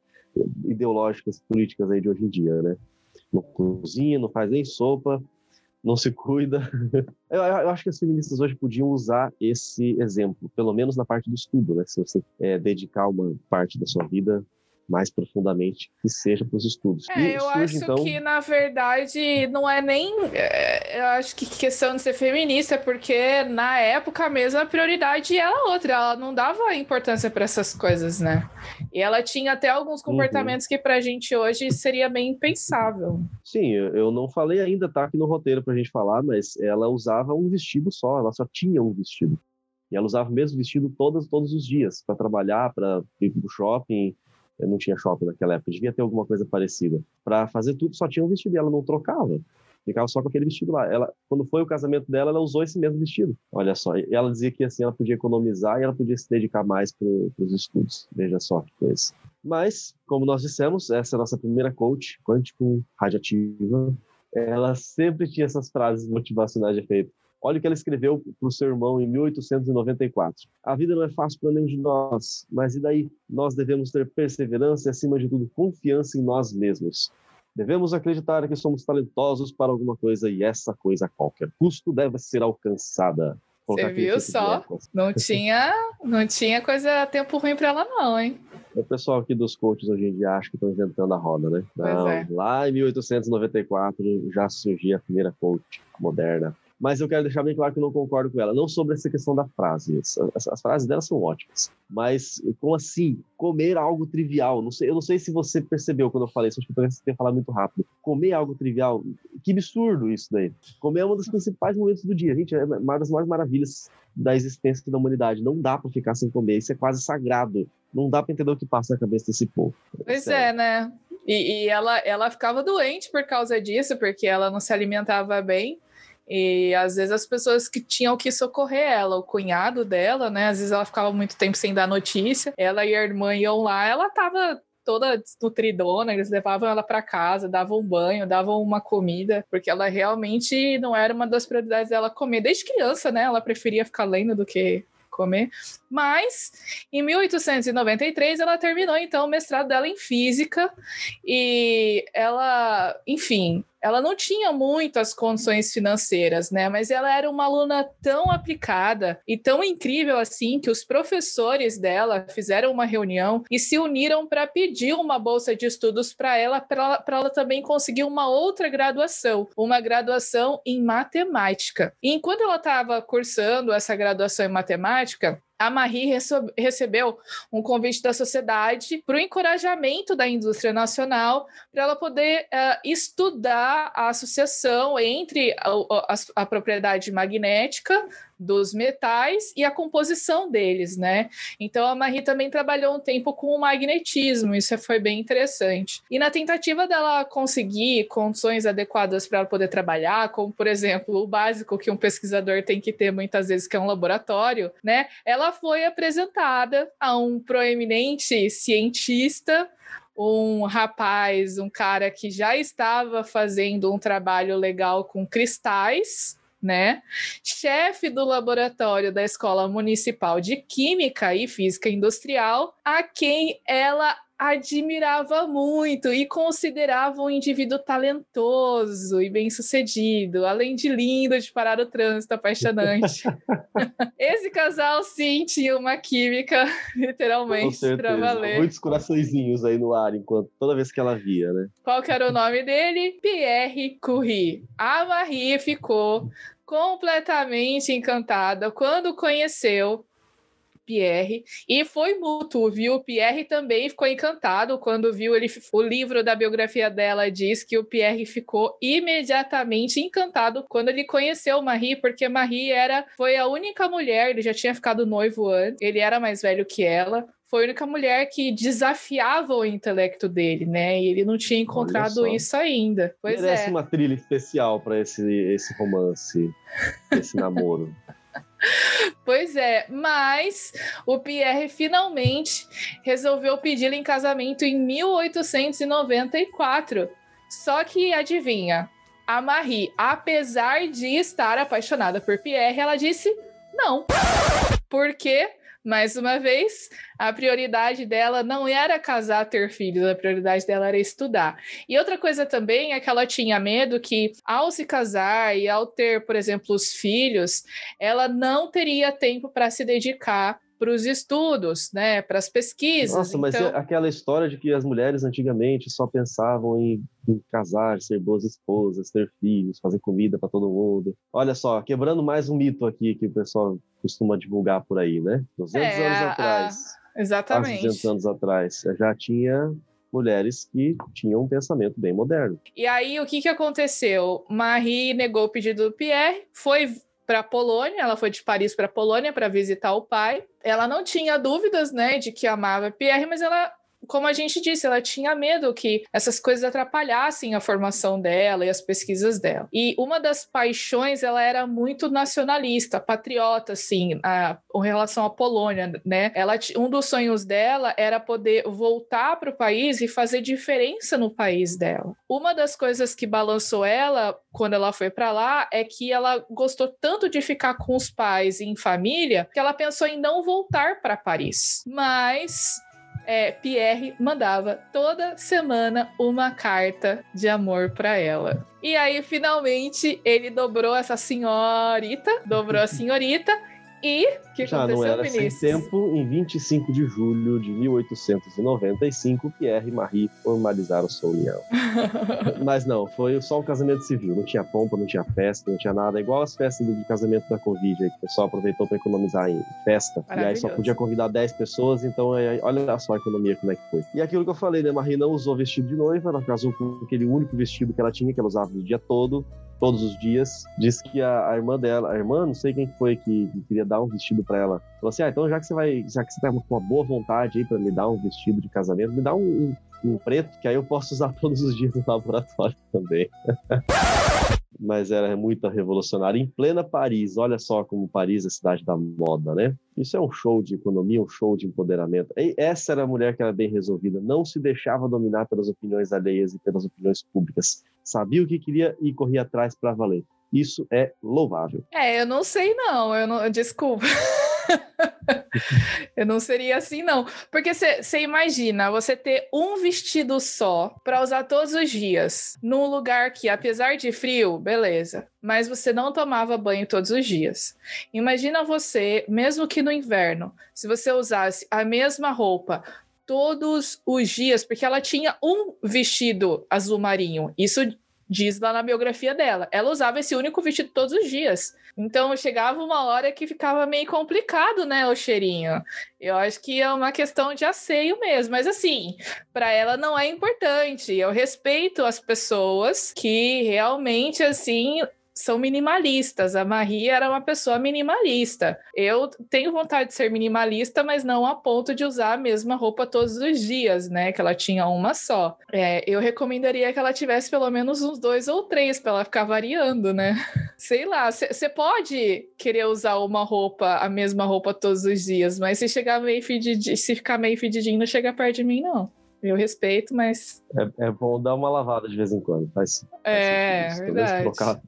ideológicas, políticas aí de hoje em dia, né? Não cozinha, não faz nem sopa, não se cuida. Eu, eu, acho que as feministas hoje podiam usar esse exemplo, pelo menos na parte do estudo, né? Se você é, dedicar uma parte da sua vida mais profundamente que seja para os estudos. É, e eu surge, acho então... que, na verdade, não é nem. É, eu acho que questão de ser feminista, porque na época mesmo a prioridade era outra, ela não dava importância para essas coisas, né? E ela tinha até alguns uhum. comportamentos uhum. que para a gente hoje seria bem impensável. Sim, eu não falei ainda, tá aqui no roteiro para a gente falar, mas ela usava um vestido só, ela só tinha um vestido. E ela usava o mesmo vestido todos, todos os dias, para trabalhar, para ir para o shopping, não tinha shopping naquela época, devia ter alguma coisa parecida. Para fazer tudo, só tinha um vestido e ela não trocava. Ficava só com aquele vestido lá. Ela, quando foi o casamento dela, ela usou esse mesmo vestido. Olha só. Ela dizia que assim ela podia economizar e ela podia se dedicar mais para os estudos. Veja só que coisa. Mas, como nós dissemos, essa é a nossa primeira coach quântico radiativa. Ela sempre tinha essas frases motivacionais de efeito. Olha o que ela escreveu para o seu irmão em 1894. A vida não é fácil para nenhum de nós, mas e daí? Nós devemos ter perseverança e, acima de tudo, confiança em nós mesmos. Devemos acreditar que somos talentosos para alguma coisa e essa coisa a qualquer custo deve ser alcançada. Você viu só? Não tinha, não tinha coisa tempo ruim para ela não, hein? O pessoal aqui dos coaches hoje em dia acha que estão inventando a roda, né? Não, é. Lá em 1894 já surgia a primeira coach moderna mas eu quero deixar bem claro que eu não concordo com ela. Não sobre essa questão da frase. As, as frases dela são ótimas. Mas, como assim? Comer algo trivial. Não sei, eu não sei se você percebeu quando eu falei isso. Acho que tem que falar muito rápido. Comer algo trivial. Que absurdo isso daí. Comer é um dos principais momentos do dia. Gente, é uma das maiores maravilhas da existência da humanidade. Não dá para ficar sem comer. Isso é quase sagrado. Não dá para entender o que passa na cabeça desse povo. Pois Sério. é, né? E, e, ela, ela ficava doente por causa disso, porque ela não se alimentava bem. E às vezes as pessoas que tinham que socorrer ela, o cunhado dela, né? Às vezes ela ficava muito tempo sem dar notícia. Ela e a irmã iam lá, ela tava toda desnutridona, eles levavam ela para casa, davam um banho, davam uma comida, porque ela realmente não era uma das prioridades dela comer. Desde criança, né? Ela preferia ficar lendo do que comer. Mas em 1893 ela terminou então o mestrado dela em física e ela, enfim, ela não tinha muitas condições financeiras, né? Mas ela era uma aluna tão aplicada e tão incrível assim que os professores dela fizeram uma reunião e se uniram para pedir uma bolsa de estudos para ela, para ela também conseguir uma outra graduação, uma graduação em matemática. E enquanto ela estava cursando essa graduação em matemática, a Marie recebeu um convite da sociedade para o encorajamento da indústria nacional para ela poder uh, estudar a associação entre a, a, a propriedade magnética dos metais e a composição deles, né? Então a Marie também trabalhou um tempo com o magnetismo, isso foi bem interessante. E na tentativa dela conseguir condições adequadas para ela poder trabalhar, como por exemplo, o básico que um pesquisador tem que ter muitas vezes, que é um laboratório, né? Ela foi apresentada a um proeminente cientista um rapaz, um cara que já estava fazendo um trabalho legal com cristais, né? Chefe do laboratório da Escola Municipal de Química e Física Industrial, a quem ela admirava muito e considerava um indivíduo talentoso e bem-sucedido, além de lindo, de parar o trânsito, apaixonante. Esse casal, sim, tinha uma química, literalmente, para valer. Muitos coraçõezinhos aí no ar, enquanto toda vez que ela via, né? Qual que era o nome dele? Pierre Curie. A Marie ficou completamente encantada quando conheceu Pierre e foi mútuo, viu? O Pierre também ficou encantado quando viu ele, o livro da biografia dela diz que o Pierre ficou imediatamente encantado quando ele conheceu Marie, porque Marie era foi a única mulher, ele já tinha ficado noivo antes, ele era mais velho que ela, foi a única mulher que desafiava o intelecto dele, né? E ele não tinha encontrado isso ainda. Pois Merece é. uma trilha especial para esse, esse romance, esse namoro. Pois é, mas o Pierre finalmente resolveu pedi-la em casamento em 1894. Só que adivinha, a Marie, apesar de estar apaixonada por Pierre, ela disse não. Por quê? Mais uma vez, a prioridade dela não era casar, ter filhos, a prioridade dela era estudar. E outra coisa também é que ela tinha medo que, ao se casar e ao ter, por exemplo, os filhos, ela não teria tempo para se dedicar para os estudos, né, para as pesquisas. Nossa, mas então... aquela história de que as mulheres antigamente só pensavam em, em casar, ser boas esposas, ter filhos, fazer comida para todo mundo. Olha só, quebrando mais um mito aqui que o pessoal costuma divulgar por aí, né? 200 é, anos a, atrás. exatamente. 200 anos atrás já tinha mulheres que tinham um pensamento bem moderno. E aí, o que, que aconteceu? Marie negou o pedido do Pierre, foi para a Polônia, ela foi de Paris para a Polônia para visitar o pai. Ela não tinha dúvidas, né, de que amava Pierre, mas ela como a gente disse, ela tinha medo que essas coisas atrapalhassem a formação dela e as pesquisas dela. E uma das paixões, ela era muito nacionalista, patriota, assim, a, em relação à Polônia, né? Ela, um dos sonhos dela era poder voltar para o país e fazer diferença no país dela. Uma das coisas que balançou ela quando ela foi para lá é que ela gostou tanto de ficar com os pais e em família que ela pensou em não voltar para Paris. Mas é, Pierre mandava toda semana uma carta de amor para ela. E aí, finalmente, ele dobrou essa senhorita, dobrou a senhorita e que Já não era Vinícius? sem tempo, em 25 de julho de 1895, Pierre e Marie formalizaram sua união. Mas não, foi só um casamento civil, não tinha pompa, não tinha festa, não tinha nada, igual as festas de casamento da Covid, que o pessoal aproveitou para economizar em festa, e aí só podia convidar 10 pessoas, então aí, olha só a economia como é que foi. E aquilo que eu falei, né, Marie não usou vestido de noiva, ela casou com aquele único vestido que ela tinha, que ela usava o dia todo, todos os dias. Diz que a, a, irmã dela, a irmã, não sei quem foi que, que queria dar um vestido para ela. Falou assim: ah, então já que você vai, já que você tá com uma boa vontade aí para me dar um vestido de casamento, me dá um, um, um preto, que aí eu posso usar todos os dias no laboratório também. mas era muito revolucionária. Em plena Paris, olha só como Paris é a cidade da moda, né? Isso é um show de economia, um show de empoderamento. E essa era a mulher que era bem resolvida, não se deixava dominar pelas opiniões alheias e pelas opiniões públicas. Sabia o que queria e corria atrás para valer. Isso é louvável. É, eu não sei não, eu não, desculpa. eu não seria assim, não. Porque você imagina você ter um vestido só para usar todos os dias, num lugar que, apesar de frio, beleza, mas você não tomava banho todos os dias. Imagina você, mesmo que no inverno, se você usasse a mesma roupa todos os dias, porque ela tinha um vestido azul marinho. Isso diz lá na biografia dela. Ela usava esse único vestido todos os dias. Então chegava uma hora que ficava meio complicado, né, o cheirinho. Eu acho que é uma questão de asseio mesmo, mas assim, para ela não é importante. Eu respeito as pessoas que realmente assim são minimalistas. A Marie era uma pessoa minimalista. Eu tenho vontade de ser minimalista, mas não a ponto de usar a mesma roupa todos os dias, né? Que ela tinha uma só. É, eu recomendaria que ela tivesse pelo menos uns dois ou três para ela ficar variando, né? Sei lá, você pode querer usar uma roupa, a mesma roupa todos os dias, mas se chegar meio fedidinho, se ficar meio fedidinho, não chega perto de mim, não. Eu respeito, mas. É, é bom dar uma lavada de vez em quando. Faz, faz é, verdade. Colocar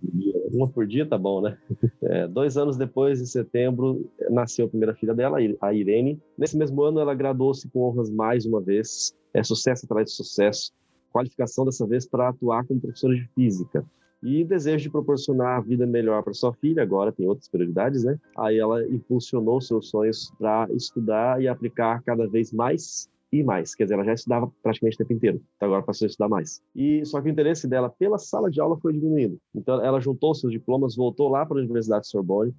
uma por dia tá bom, né? É, dois anos depois, em setembro, nasceu a primeira filha dela, a Irene. Nesse mesmo ano, ela graduou-se com honras mais uma vez. É sucesso atrás de sucesso. Qualificação dessa vez para atuar como professora de física e desejo de proporcionar a vida melhor para sua filha, agora tem outras prioridades, né? Aí ela impulsionou seus sonhos para estudar e aplicar cada vez mais e mais. Quer dizer, ela já estudava praticamente o tempo inteiro, então agora passou a estudar mais. E só que o interesse dela pela sala de aula foi diminuindo. Então ela juntou seus diplomas, voltou lá para a Universidade de Sorbonne,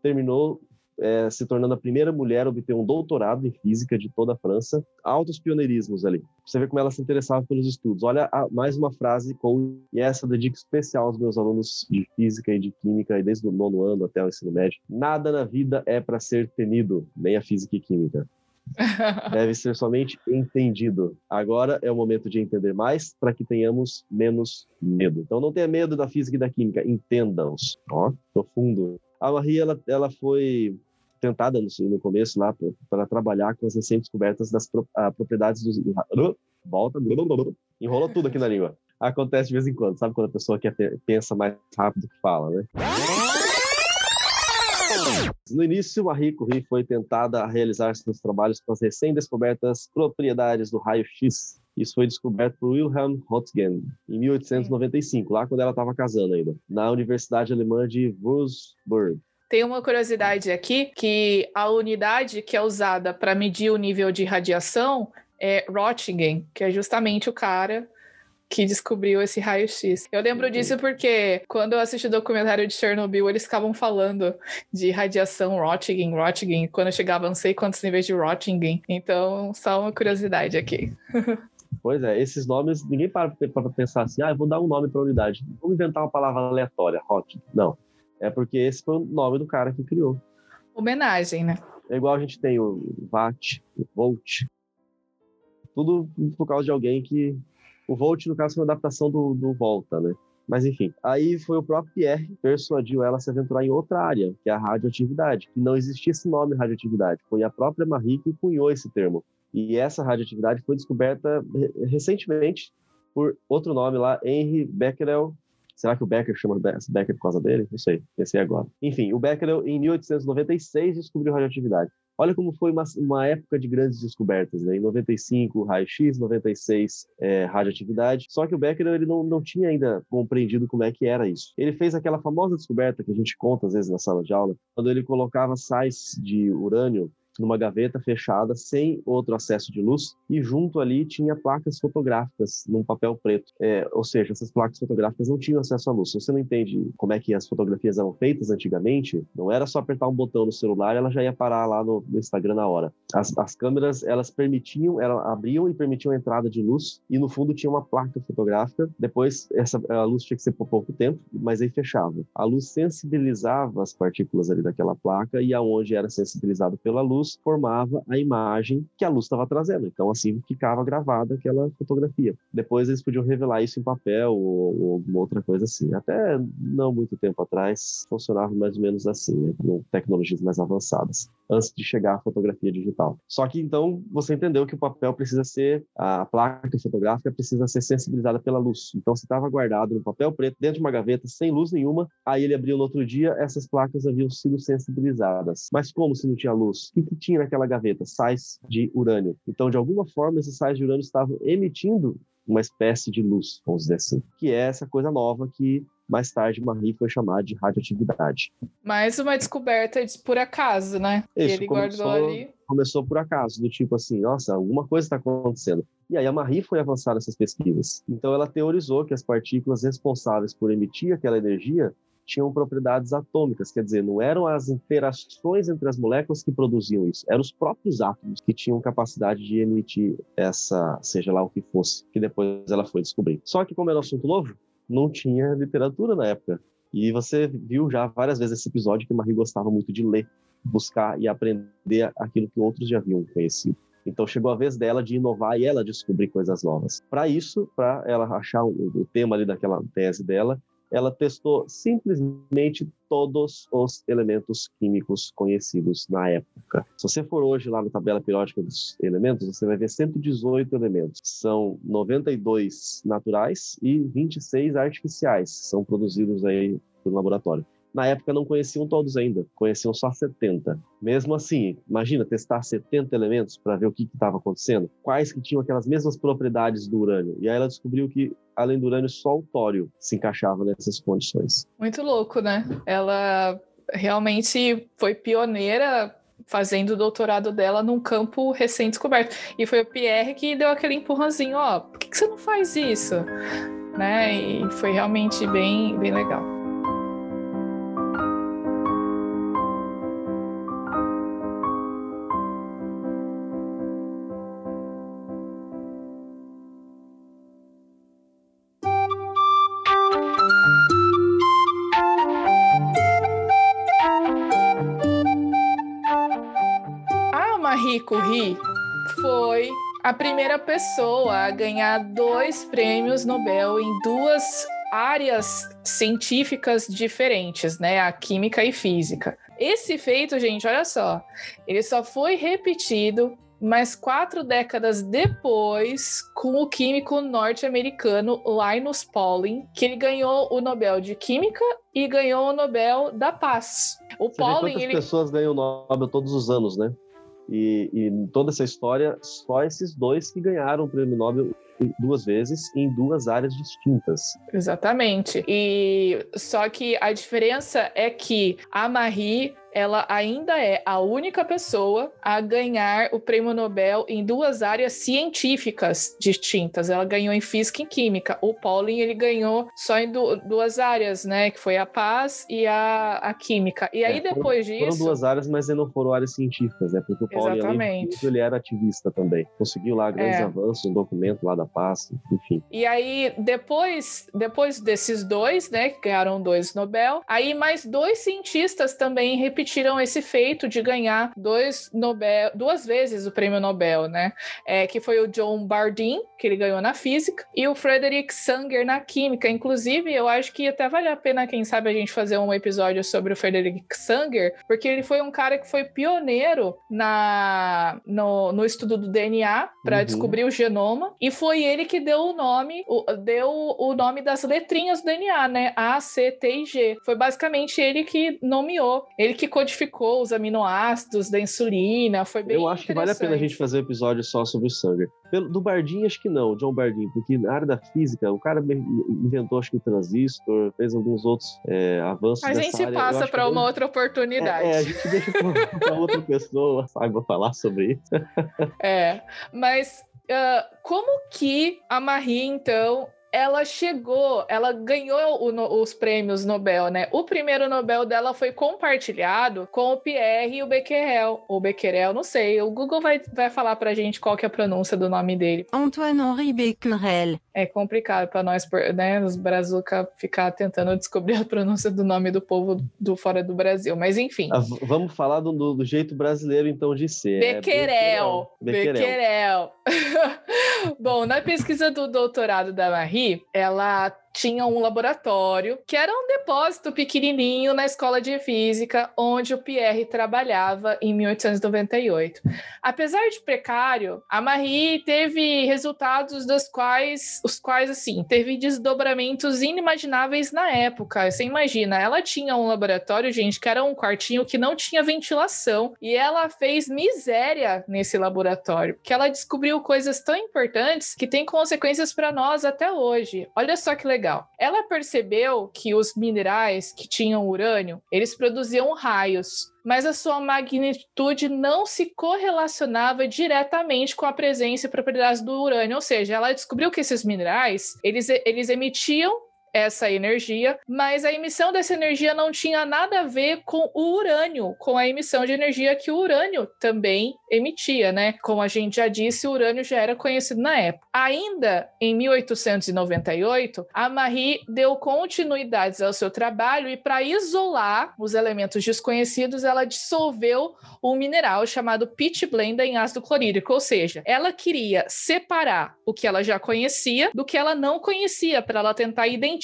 terminou é, se tornando a primeira mulher a obter um doutorado em física de toda a França. Altos pioneirismos ali. Você vê como ela se interessava pelos estudos. Olha a, mais uma frase com e essa dedico especial aos meus alunos de física e de química, desde o nono ano até o ensino médio. Nada na vida é para ser temido, nem a física e química. deve ser somente entendido. Agora é o momento de entender mais para que tenhamos menos medo. Então não tenha medo da física e da química, entenda-os. Ó, profundo. A Marie, ela, ela foi tentada no, no começo lá para trabalhar com as recém-descobertas das pro, a, propriedades dos... Volta, enrolou tudo aqui na língua Acontece de vez em quando, sabe? Quando a pessoa quer, pensa mais rápido que fala, né? No início, Marie Curie foi tentada a realizar seus trabalhos com as recém-descobertas propriedades do raio-x. Isso foi descoberto por Wilhelm Röntgen em 1895, lá quando ela estava casando ainda, na Universidade Alemã de Würzburg. Tem uma curiosidade aqui que a unidade que é usada para medir o nível de radiação é Röntgen, que é justamente o cara que descobriu esse raio-x. Eu lembro disso porque quando eu assisti o documentário de Chernobyl, eles ficavam falando de radiação Röntgen, Röntgen, quando chegava não sei quantos níveis de Röntgen. Então, só uma curiosidade aqui. Pois é, esses nomes, ninguém para para pensar assim, ah, eu vou dar um nome para a unidade. Vamos inventar uma palavra aleatória, Röntgen. Não. É porque esse foi o nome do cara que criou. Homenagem, né? É igual a gente tem o Watt, o Volt. Tudo por causa de alguém que o Volt, no caso, foi uma adaptação do, do Volta, né? Mas enfim, aí foi o próprio Pierre que persuadiu ela a se aventurar em outra área, que é a radioatividade, que não existia esse nome radioatividade, foi a própria Marie que cunhou esse termo. E essa radioatividade foi descoberta recentemente por outro nome lá, Henry Becquerel. Será que o Becker chama Becker por causa dele? Não sei, pensei agora. Enfim, o Becquerel, em 1896, descobriu radioatividade. Olha como foi uma, uma época de grandes descobertas, né? Em 95, raio-x, 96, é, radioatividade. Só que o Becquerel ele não, não tinha ainda compreendido como é que era isso. Ele fez aquela famosa descoberta que a gente conta às vezes na sala de aula, quando ele colocava sais de urânio numa gaveta fechada, sem outro acesso de luz, e junto ali tinha placas fotográficas num papel preto. É, ou seja, essas placas fotográficas não tinham acesso à luz. Se você não entende como é que as fotografias eram feitas antigamente, não era só apertar um botão no celular, ela já ia parar lá no, no Instagram na hora. As, as câmeras, elas permitiam, elas abriam e permitiam a entrada de luz, e no fundo tinha uma placa fotográfica. Depois, essa, a luz tinha que ser por pouco tempo, mas aí fechava. A luz sensibilizava as partículas ali daquela placa, e aonde era sensibilizado pela luz, luz formava a imagem que a luz estava trazendo. Então, assim ficava gravada aquela fotografia. Depois eles podiam revelar isso em papel ou, ou alguma outra coisa assim. Até não muito tempo atrás, funcionava mais ou menos assim, né? com tecnologias mais avançadas, antes de chegar à fotografia digital. Só que então você entendeu que o papel precisa ser, a placa fotográfica precisa ser sensibilizada pela luz. Então, se estava guardado no papel preto, dentro de uma gaveta, sem luz nenhuma, aí ele abriu no outro dia, essas placas haviam sido sensibilizadas. Mas como se não tinha luz? O que, que tinha naquela gaveta? Sais de urânio. Então, de alguma forma, esses sais de urânio estavam emitindo uma espécie de luz, vamos dizer assim, que é essa coisa nova que mais tarde Marie foi chamada de radioatividade. Mais uma descoberta de por acaso, né? Isso, ele começou, guardou ali. Começou por acaso, do tipo assim, nossa, alguma coisa está acontecendo. E aí a Marie foi avançar nessas pesquisas. Então ela teorizou que as partículas responsáveis por emitir aquela energia tinham propriedades atômicas, quer dizer, não eram as interações entre as moléculas que produziam isso, eram os próprios átomos que tinham capacidade de emitir essa, seja lá o que fosse, que depois ela foi descobrir. Só que como era um assunto novo, não tinha literatura na época. E você viu já várias vezes esse episódio que Marie gostava muito de ler, buscar e aprender aquilo que outros já haviam conhecido. Então chegou a vez dela de inovar e ela descobrir coisas novas. Para isso, para ela achar o, o, tema ali daquela tese dela, ela testou simplesmente todos os elementos químicos conhecidos na época. Se você for hoje lá na tabela periódica dos elementos, você vai ver 118 elementos. São 92 naturais e 26 artificiais, são produzidos aí pelo laboratório. Na época não conheciam todos ainda, conheciam só 70. Mesmo assim, imagina testar 70 elementos para ver o que estava acontecendo, quais que tinham aquelas mesmas propriedades do urânio. E aí ela descobriu que além do urânio só o tório se encaixava nessas condições. Muito louco, né? Ela realmente foi pioneira fazendo o doutorado dela num campo recém-descoberto. E foi o Pierre que deu aquele empurrãozinho, ó, por que, que você não faz isso? Né? E foi realmente bem, bem legal. Curie foi a primeira pessoa a ganhar dois prêmios Nobel em duas áreas científicas diferentes, né? A química e física. Esse feito, gente, olha só, ele só foi repetido mas quatro décadas depois, com o químico norte-americano Linus Pauling, que ele ganhou o Nobel de Química e ganhou o Nobel da Paz. O Você Pauling, vê ele... pessoas ganham o Nobel todos os anos, né? E, e toda essa história, só esses dois que ganharam o prêmio Nobel duas vezes em duas áreas distintas. Exatamente. E só que a diferença é que a Marie ela ainda é a única pessoa a ganhar o prêmio Nobel em duas áreas científicas distintas. Ela ganhou em física e química. O Pauling ele ganhou só em du duas áreas, né? Que foi a paz e a, a química. E aí É, depois foram, disso. Foram duas áreas, mas não foram áreas científicas, né? Porque o além Exatamente. disso, ele era ativista também. Conseguiu lá grandes É. avanços, um documento lá da paz, enfim. E aí, depois, depois desses dois, né, que ganharam dois Nobel, aí mais dois cientistas também repetiram esse feito de ganhar dois Nobel, duas vezes o prêmio Nobel, né? É, que foi o John Bardeen, que ele ganhou na física, e o Frederick Sanger na química. Inclusive, eu acho que até vale a pena, quem sabe, a gente fazer um episódio sobre o Frederick Sanger, porque ele foi um cara que foi pioneiro na, no, no estudo do DNA para Uhum. descobrir o genoma, e foi ele que deu o nome, o, deu o nome das letrinhas do DNA, né? A, C, T e G. Foi basicamente ele que nomeou, ele que codificou os aminoácidos da insulina. Foi bem Eu acho que vale a pena a gente fazer um episódio só sobre o Sanger. Pelo- Do Bardeen, acho que não, John Bardeen, porque na área da física, o cara inventou, acho que o transistor, fez alguns outros é, avanços A gente área. Passa para uma outra oportunidade. É, é, a gente deixa para outra pessoa, saiba falar sobre isso. É, mas ah, como que a Marie, então, ela chegou, ela ganhou o no- os prêmios Nobel, né? O primeiro Nobel dela foi compartilhado com o Pierre e o Becquerel. Ou Becquerel, não sei. O Google vai, vai falar pra gente qual que é a pronúncia do nome dele. Antoine-Henri Becquerel. É complicado pra nós, né, os brazuca, ficar tentando descobrir a pronúncia do nome do povo do fora do Brasil. Mas enfim. Ah, vamos falar do, do- jeito brasileiro, então, de ser. é Becquerel. Becquerel. Becquerel. Bom, na pesquisa do doutorado da Marie, ela tinha um laboratório que era um depósito pequenininho na escola de física onde o Pierre trabalhava em 1898. Apesar de precário, a Marie teve resultados dos quais, os quais assim, teve desdobramentos inimagináveis na época. Você imagina, ela tinha um laboratório, gente, que era um quartinho que não tinha ventilação e ela fez miséria nesse laboratório, que ela descobriu coisas tão importantes que têm consequências para nós até hoje. Olha só que legal. Ela percebeu que os minerais que tinham urânio, eles produziam raios, mas a sua magnitude não se correlacionava diretamente com a presença e propriedades do urânio, ou seja, ela descobriu que esses minerais, eles, eles emitiam essa energia, mas a emissão dessa energia não tinha nada a ver com o urânio, com a emissão de energia que o urânio também emitia, né? Como a gente já disse, o urânio já era conhecido na época. Ainda em 1898, a Marie deu continuidades ao seu trabalho e para isolar os elementos desconhecidos, ela dissolveu um mineral chamado pitblenda em ácido clorídrico, ou seja, ela queria separar o que ela já conhecia do que ela não conhecia para ela tentar identificar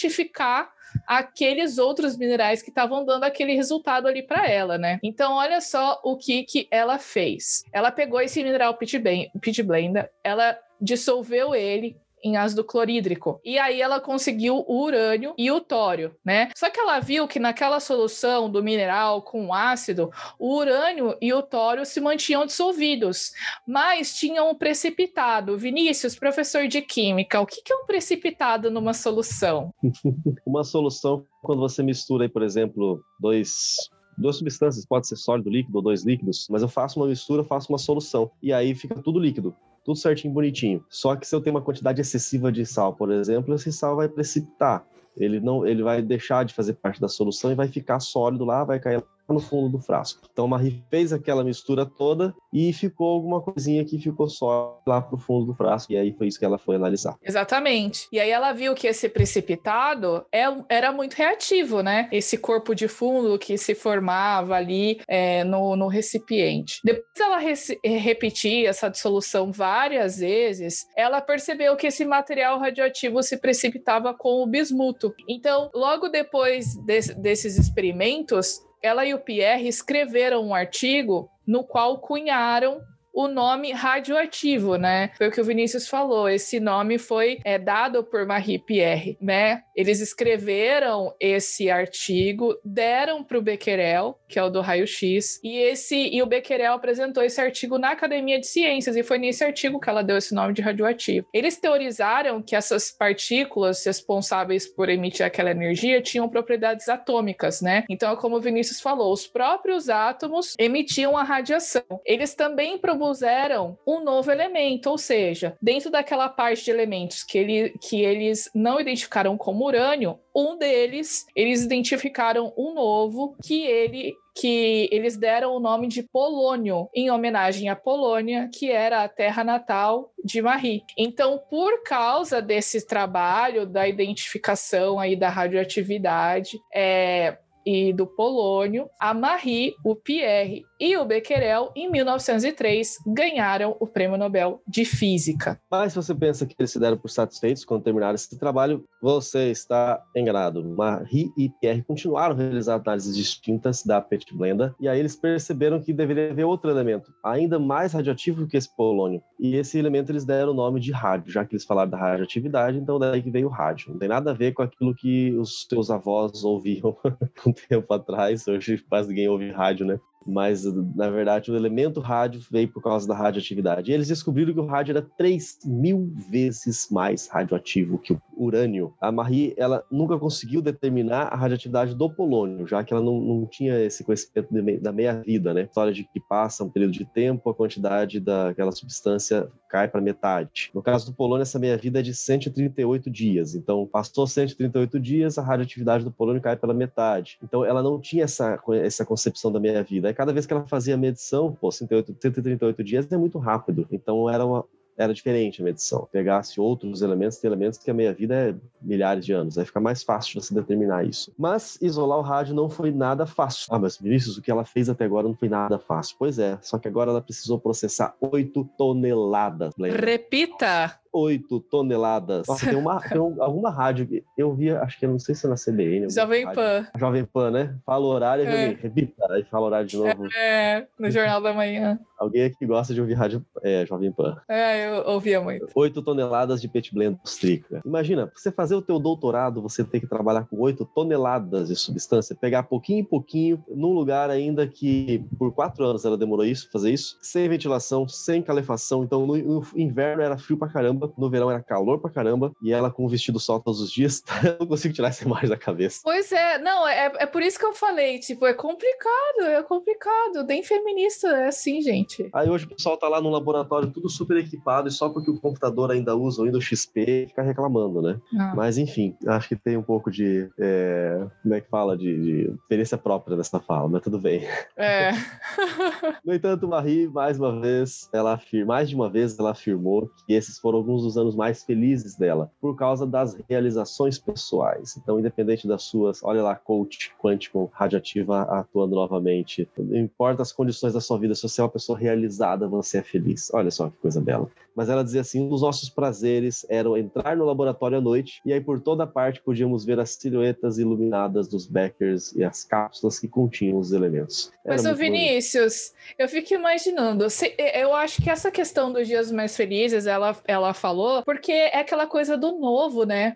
aqueles outros minerais que estavam dando aquele resultado ali para ela, né? Então, olha só o que que ela fez. Ela pegou esse mineral pitben- pitblenda, ela dissolveu ele em ácido clorídrico. E aí ela conseguiu o urânio e o tório, né? Só que ela viu que naquela solução do mineral com ácido, o urânio e o tório se mantinham dissolvidos, mas tinham um precipitado. Vinícius, professor de química, o que é um precipitado numa solução? Uma solução, quando você mistura por exemplo, dois duas substâncias, pode ser sólido, líquido ou dois líquidos, mas eu faço uma mistura, faço uma solução e aí fica tudo líquido, tudo certinho, bonitinho. Só que se eu tenho uma quantidade excessiva de sal, por exemplo, esse sal vai precipitar. Ele não, ele vai deixar de fazer parte da solução e vai ficar sólido lá, vai cair no fundo do frasco. Então Marie fez aquela mistura toda e ficou alguma coisinha que ficou só lá pro fundo do frasco. E aí foi isso que ela foi analisar. Exatamente. E aí ela viu que esse precipitado é- era muito reativo, né? Esse corpo de fundo que se formava ali é, no, no recipiente. Depois ela repetir essa dissolução várias vezes, ela percebeu que esse material radioativo se precipitava com o bismuto. Então, logo depois desse- desses experimentos, ela e o Pierre escreveram um artigo no qual cunharam o nome radioativo, né? Foi o que o Vinícius falou. Esse nome foi é, dado por Marie Pierre, né? Eles escreveram esse artigo, deram para o Becquerel, que é o do raio-x, e esse e o Becquerel apresentou esse artigo na Academia de Ciências e foi nesse artigo que ela deu esse nome de radioativo. Eles teorizaram que essas partículas responsáveis por emitir aquela energia tinham propriedades atômicas, né? Então, é como o Vinícius falou, os próprios átomos emitiam a radiação. Eles também propuseram um novo elemento, ou seja, dentro daquela parte de elementos que, ele, que eles não identificaram como urânio, um deles, eles identificaram um novo que ele que eles deram o nome de Polônio, em homenagem à Polônia, que era a terra natal de Marie. Então, por causa desse trabalho da identificação aí da radioatividade, é, e do polônio, a Marie, o Pierre e o Becquerel, em 1903, ganharam o Prêmio Nobel de Física. Mas se você pensa que eles se deram por satisfeitos quando terminaram esse trabalho, você está enganado. Marie e Pierre continuaram a realizar análises distintas da petblenda, e aí eles perceberam que deveria haver outro elemento, ainda mais radioativo que esse polônio. E esse elemento eles deram o nome de rádio, já que eles falaram da radioatividade, então daí que veio o rádio. Não tem nada a ver com aquilo que os seus avós ouviam tempo atrás, hoje quase ninguém ouve rádio, né? mas na verdade o elemento rádio veio por causa da radioatividade. E eles descobriram que o rádio era 3 mil vezes mais radioativo que o urânio. A Marie ela nunca conseguiu determinar a radioatividade do polônio, já que ela não, não tinha esse conhecimento da meia-vida, né? História de que passa um período de tempo, a quantidade daquela substância cai para metade. No caso do polônio, essa meia-vida é de 138 dias. Então, passou 138 dias, a radioatividade do polônio cai pela metade. Então, ela não tinha essa, essa concepção da meia-vida cada vez que ela fazia a medição, pô, 108, 138 dias é muito rápido. Então era uma, era diferente a medição. Pegasse outros elementos, tem elementos que a meia-vida é milhares de anos, aí fica mais fácil você determinar isso. Mas isolar o rádio não foi nada fácil. Ah, mas Vinícius, o que ela fez até agora não foi nada fácil. Pois é, só que agora ela precisou processar 8 toneladas. Repita! 8 toneladas. Nossa, tem, uma, tem um, alguma rádio que eu via, acho que não sei se é na CBN. Jovem Pan. Jovem Pan, né? Fala o horário, é. repita, aí fala o horário de novo. É, no Jornal da Manhã. Alguém aqui gosta de ouvir rádio é, Jovem Pan. É, eu ouvia muito. 8 toneladas de pet blend strica. Imagina, pra você fazer o teu doutorado, você tem que trabalhar com 8 toneladas de substância, pegar pouquinho em pouquinho, num lugar ainda que por 4 anos ela demorou isso, fazer isso, sem ventilação, sem calefação. Então no, no inverno era frio pra caramba, no verão era calor pra caramba, e ela com o vestido sol todos os dias, eu não consigo tirar essa imagem da cabeça. Pois é, não, é, é por isso que eu falei, tipo, é complicado, é complicado, bem feminista, é assim, gente. Aí hoje o pessoal tá lá no laboratório tudo super equipado, e só porque o computador ainda usa o Windows XP, fica reclamando, né? Ah. Mas enfim, acho que tem um pouco de, é, como é que fala, de, de experiência própria nessa fala, mas tudo bem. É. no entanto, Marie, mais uma vez, ela afirma, mais de uma vez ela afirmou que esses foram alguns dos anos mais felizes dela, por causa das realizações pessoais. Então, independente das suas, olha lá, coach quântico radioativa atuando novamente, não importa as condições da sua vida, se você é uma pessoa realizada, você é feliz. Olha só que coisa bela. Mas ela dizia assim: um dos nossos prazeres era entrar no laboratório à noite e aí por toda parte podíamos ver as silhuetas iluminadas dos Beckers e as cápsulas que continham os elementos. Era Mas, o Vinícius, bonito. eu fico imaginando, eu acho que essa questão dos dias mais felizes, ela, ela falou, porque é aquela coisa do novo, né?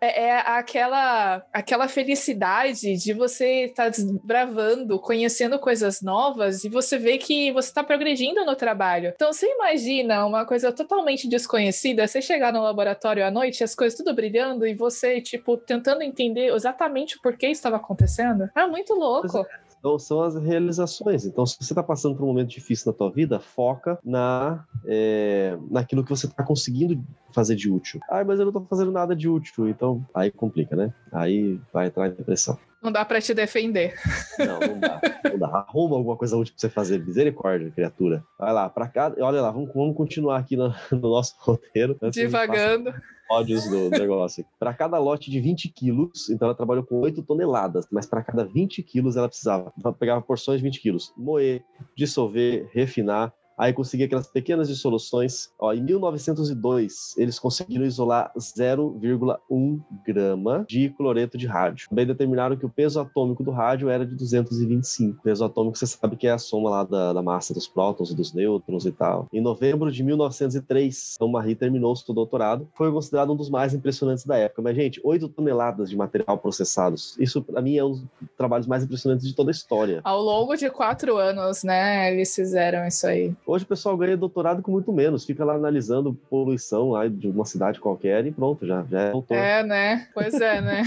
É, é aquela, aquela felicidade de você estar tá desbravando, conhecendo coisas novas e você vê que você está progredindo no trabalho. Então, você imagina uma coisa totalmente desconhecida, você chegar no laboratório à noite, as coisas tudo brilhando e você, tipo, tentando entender exatamente o porquê estava acontecendo. É muito louco. Então, são as realizações. Então, se você está passando por um momento difícil na tua vida, foca na, é, naquilo que você está conseguindo fazer de útil. Ah, mas eu não estou fazendo nada de útil. Então, aí complica, né? Aí vai entrar em depressão. Não dá para te defender. Não, não dá. Não dá. Arruma alguma coisa útil para você fazer. Misericórdia, criatura. Vai lá, para cá. Olha lá, vamos, vamos continuar aqui no, no nosso roteiro. Divagando ódios do negócio. Para cada lote de 20 quilos, então ela trabalhou com 8 toneladas, mas para cada 20 quilos ela precisava, pegava porções de 20 quilos, moer, dissolver, refinar, Aí conseguia aquelas pequenas dissoluções. Ó, em 1902, eles conseguiram isolar 0,1 grama de cloreto de rádio. Também determinaram que o peso atômico do rádio era de 225. O peso atômico, você sabe que é a soma lá da, da massa dos prótons e dos nêutrons e tal. Em novembro de 1903, então Marie terminou seu doutorado. Foi considerado um dos mais impressionantes da época. Mas, gente, 8 toneladas de material processados. Isso, para mim, é um dos trabalhos mais impressionantes de toda a história. Ao longo de quatro anos, né, eles fizeram isso aí. Hoje o pessoal ganha doutorado com muito menos. Fica lá analisando poluição lá de uma cidade qualquer e pronto, já, já é doutor. É, né? Pois é, né?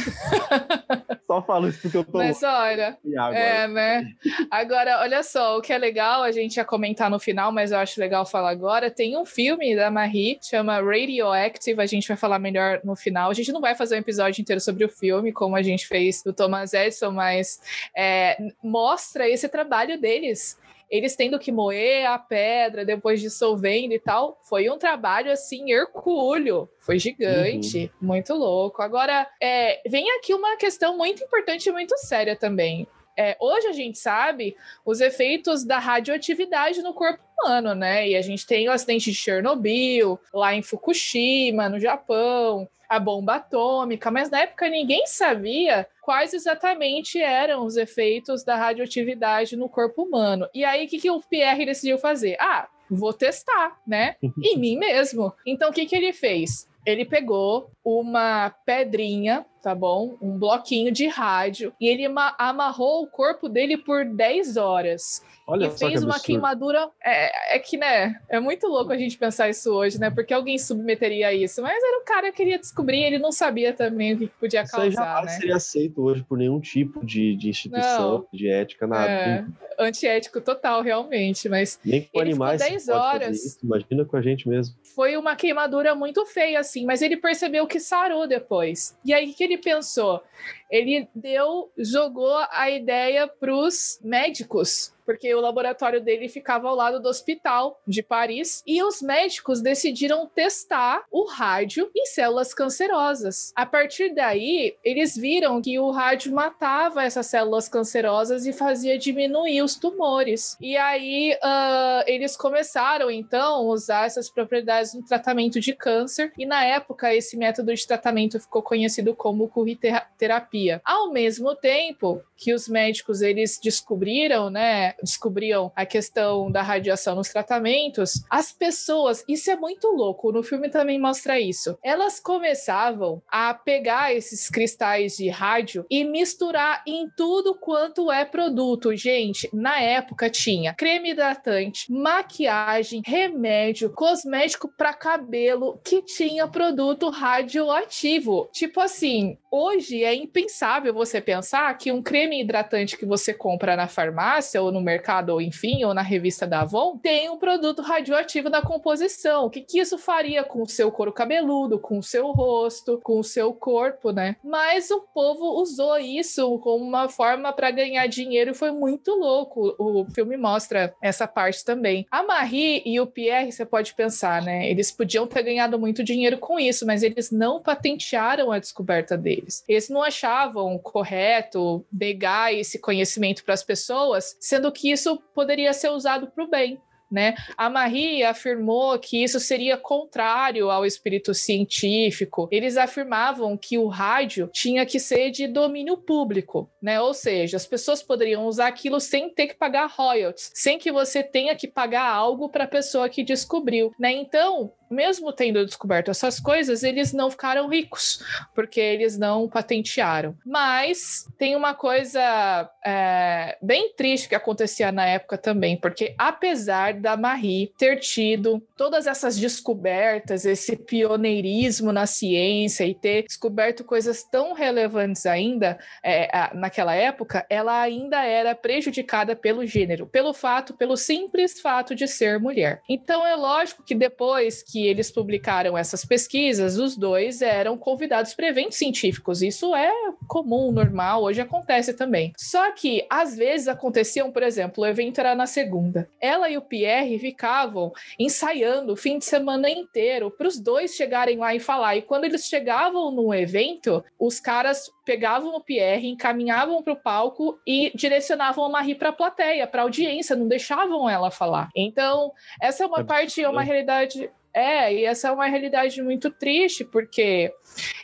Só falo isso porque eu tô... Mas olha, é, né? Agora, olha só, o que é legal, a gente ia comentar no final, mas eu acho legal falar agora, tem um filme da Marie, chama Radioactive, a gente vai falar melhor no final. A gente não vai fazer um episódio inteiro sobre o filme, como a gente fez do Thomas Edison, mas é, mostra esse trabalho deles eles tendo que moer a pedra, depois dissolvendo e tal, foi um trabalho assim, hercúleo. Foi gigante, uhum. muito louco. Agora, é, vem aqui uma questão muito importante e muito séria também. É, hoje a gente sabe os efeitos da radioatividade no corpo humano, né? E a gente tem o acidente de Chernobyl, lá em Fukushima, no Japão, a bomba atômica, mas na época ninguém sabia quais exatamente eram os efeitos da radioatividade no corpo humano. E aí, o que, que o Pierre decidiu fazer? Ah, vou testar, né? em mim mesmo. Então, o que, que ele fez? Ele pegou uma pedrinha, tá bom? Um bloquinho de rádio e ele amarrou o corpo dele por 10 horas. Olha e fez que uma queimadura. É, é que, né? É muito louco a gente pensar isso hoje, né? Porque alguém submeteria isso. Mas era o cara que queria descobrir, ele não sabia também o que podia causar. Isso jamais né? seria aceito hoje por nenhum tipo de, de instituição, não, de ética, nada. É, antiético total, realmente. Mas Nem com ele animais. Ficou 10 horas. Imagina com a gente mesmo. Foi uma queimadura muito feia, assim, mas ele percebeu que sarou depois. E aí o que ele pensou? Ele deu, jogou a ideia para os médicos porque o laboratório dele ficava ao lado do hospital de Paris e os médicos decidiram testar o rádio em células cancerosas. A partir daí, eles viram que o rádio matava essas células cancerosas e fazia diminuir os tumores. E aí uh, eles começaram então a usar essas propriedades no tratamento de câncer e na época esse método de tratamento ficou conhecido como curriterapia. Ao mesmo tempo que os médicos eles descobriram, né, descobriam a questão da radiação nos tratamentos, as pessoas, isso é muito louco, no filme também mostra isso. Elas começavam a pegar esses cristais de rádio e misturar em tudo quanto é produto. Gente, na época tinha creme hidratante, maquiagem, remédio, cosmético para cabelo que tinha produto radioativo. Tipo assim, hoje é impensável você pensar que um creme hidratante que você compra na farmácia ou no mercado, ou enfim, ou na revista da Avon, tem um produto radioativo na composição. O que, que isso faria com o seu couro cabeludo, com o seu rosto, com o seu corpo, né? Mas o povo usou isso como uma forma para ganhar dinheiro e foi muito louco. O filme mostra essa parte também. A Marie e o Pierre, você pode pensar, né? Eles podiam ter ganhado muito dinheiro com isso, mas eles não patentearam a descoberta dele deles. Eles não achavam correto negar esse conhecimento para as pessoas, sendo que isso poderia ser usado para o bem. Né? A Marie afirmou que isso seria contrário ao espírito científico. Eles afirmavam que o rádio tinha que ser de domínio público, né? Ou seja, as pessoas poderiam usar aquilo sem ter que pagar royalties, sem que você tenha que pagar algo para a pessoa que descobriu, né? Então, mesmo tendo descoberto essas coisas, eles não ficaram ricos, porque eles não patentearam. Mas tem uma coisa é, bem triste que acontecia na época também, porque apesar da Marie ter tido todas essas descobertas, esse pioneirismo na ciência e ter descoberto coisas tão relevantes ainda é, naquela época, ela ainda era prejudicada pelo gênero, pelo fato, pelo simples fato de ser mulher. Então é lógico que depois que que eles publicaram essas pesquisas, os dois eram convidados para eventos científicos. Isso é comum, normal, hoje acontece também. Só que às vezes aconteciam, por exemplo, o evento era na segunda. Ela e o Pierre ficavam ensaiando o fim de semana inteiro para os dois chegarem lá e falar. E quando eles chegavam no evento, os caras pegavam o Pierre, encaminhavam para o palco e direcionavam a Marie para a plateia, para a audiência, não deixavam ela falar. Então, essa é uma parte, é uma realidade é, e essa é uma realidade muito triste, porque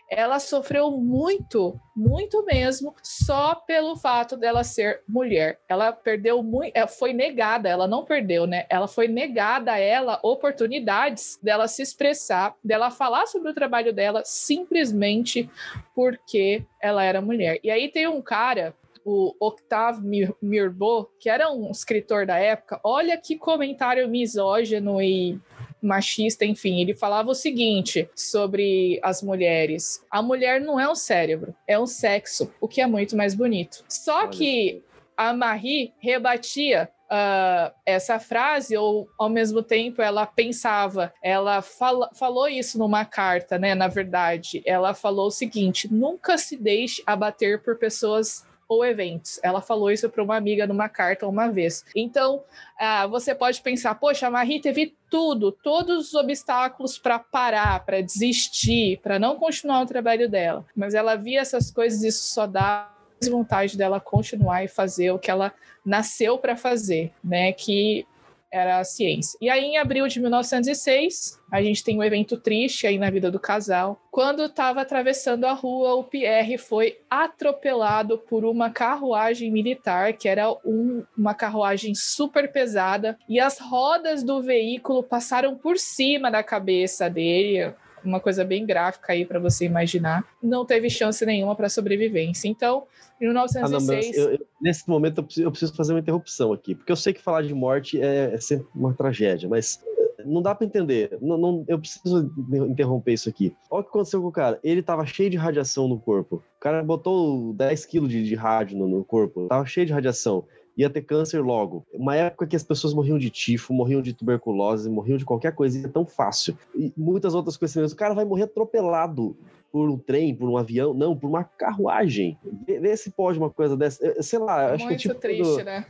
ela sofreu muito, muito mesmo, só pelo fato dela ser mulher. Ela perdeu muito, é, foi negada, ela não perdeu, né? Ela foi negada a ela oportunidades dela se expressar, dela falar sobre o trabalho dela, simplesmente porque ela era mulher. E aí tem um cara o Octave Mirbeau, que era um escritor da época, olha que comentário misógino e machista, enfim, ele falava o seguinte sobre as mulheres: a mulher não é um cérebro, é um sexo, o que é muito mais bonito. Só que a Marie rebatia Uh, essa frase, ou ao mesmo tempo ela pensava, ela fala, falou isso numa carta, né? Na verdade, ela falou o seguinte: nunca se deixe abater por pessoas ou eventos. Ela falou isso para uma amiga numa carta uma vez. Então, ah, você pode pensar, poxa, a Marie teve tudo, todos os obstáculos para parar, para desistir, para não continuar o trabalho dela. Mas ela via essas coisas e isso só dá vontade dela continuar e fazer o que ela nasceu para fazer, né? Que era a ciência. E aí, em abril de 1906, a gente tem um evento triste aí na vida do casal. Quando estava atravessando a rua, o Pierre foi atropelado por uma carruagem militar, que era um, uma carruagem super pesada, e as rodas do veículo passaram por cima da cabeça dele uma coisa bem gráfica aí para você imaginar, não teve chance nenhuma para sobrevivência. Então, em 1906. Ah, não, eu, nesse momento eu preciso, eu preciso, fazer uma interrupção aqui, porque eu sei que falar de morte é, é sempre uma tragédia, mas eh, não dá para entender. Não, não, eu preciso interromper isso aqui. Olha o que aconteceu com o cara. Ele tava cheio de radiação no corpo. O cara botou 10 quilos de, de rádio no, no corpo, tava cheio de radiação ia ter câncer logo. Uma época que as pessoas morriam de tifo, morriam de tuberculose, morriam de qualquer coisa, é tão fácil. E muitas outras coisas. O cara vai morrer atropelado por um trem, por um avião, não, por uma carruagem. Vê se pode uma coisa dessa. Sei lá, acho Muito que é tipo. triste, quando, né?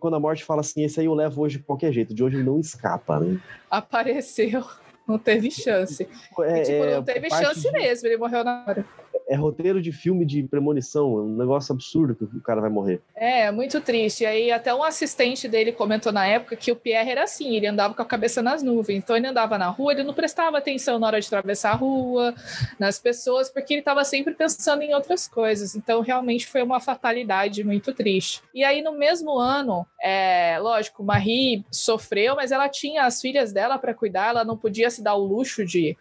Quando a morte fala assim, esse aí eu levo hoje de qualquer jeito, de hoje ele não escapa, né? Apareceu. Não teve chance. É, e, tipo, não é, teve chance de... mesmo, ele morreu na hora é roteiro de filme de premonição, é um negócio absurdo que o cara vai morrer. É, muito triste. E aí até um assistente dele comentou na época que o Pierre era assim, ele andava com a cabeça nas nuvens. Então ele andava na rua, ele não prestava atenção na hora de atravessar a rua, nas pessoas, porque ele estava sempre pensando em outras coisas. Então realmente foi uma fatalidade muito triste. E aí no mesmo ano, é, lógico, Marie sofreu, mas ela tinha as filhas dela para cuidar, ela não podia se dar o luxo de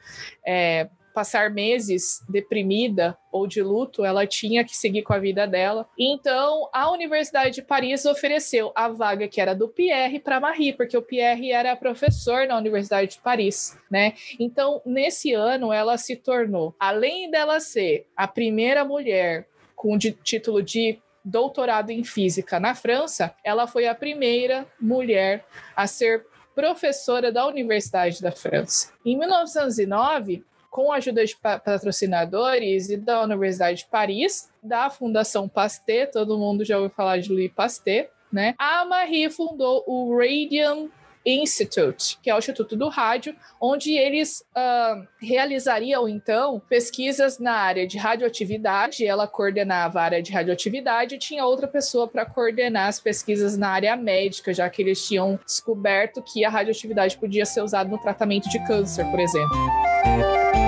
é, passar meses deprimida ou de luto, ela tinha que seguir com a vida dela. Então, a Universidade de Paris ofereceu a vaga que era do Pierre para Marie, porque o Pierre era professor na Universidade de Paris, né? Então, nesse ano, ela se tornou, além dela ser a primeira mulher com de, título de doutorado em física na França, ela foi a primeira mulher a ser professora da Universidade da França. Em 1909, com a ajuda de patrocinadores e da Universidade de Paris, da Fundação Pasteur, todo mundo já ouviu falar de Louis Pasteur, né? A Marie fundou o Radium Institute, que é o Instituto do Rádio, onde eles uh, realizariam então pesquisas na área de radioatividade. Ela coordenava a área de radioatividade e tinha outra pessoa para coordenar as pesquisas na área médica, já que eles tinham descoberto que a radioatividade podia ser usada no tratamento de câncer, por exemplo.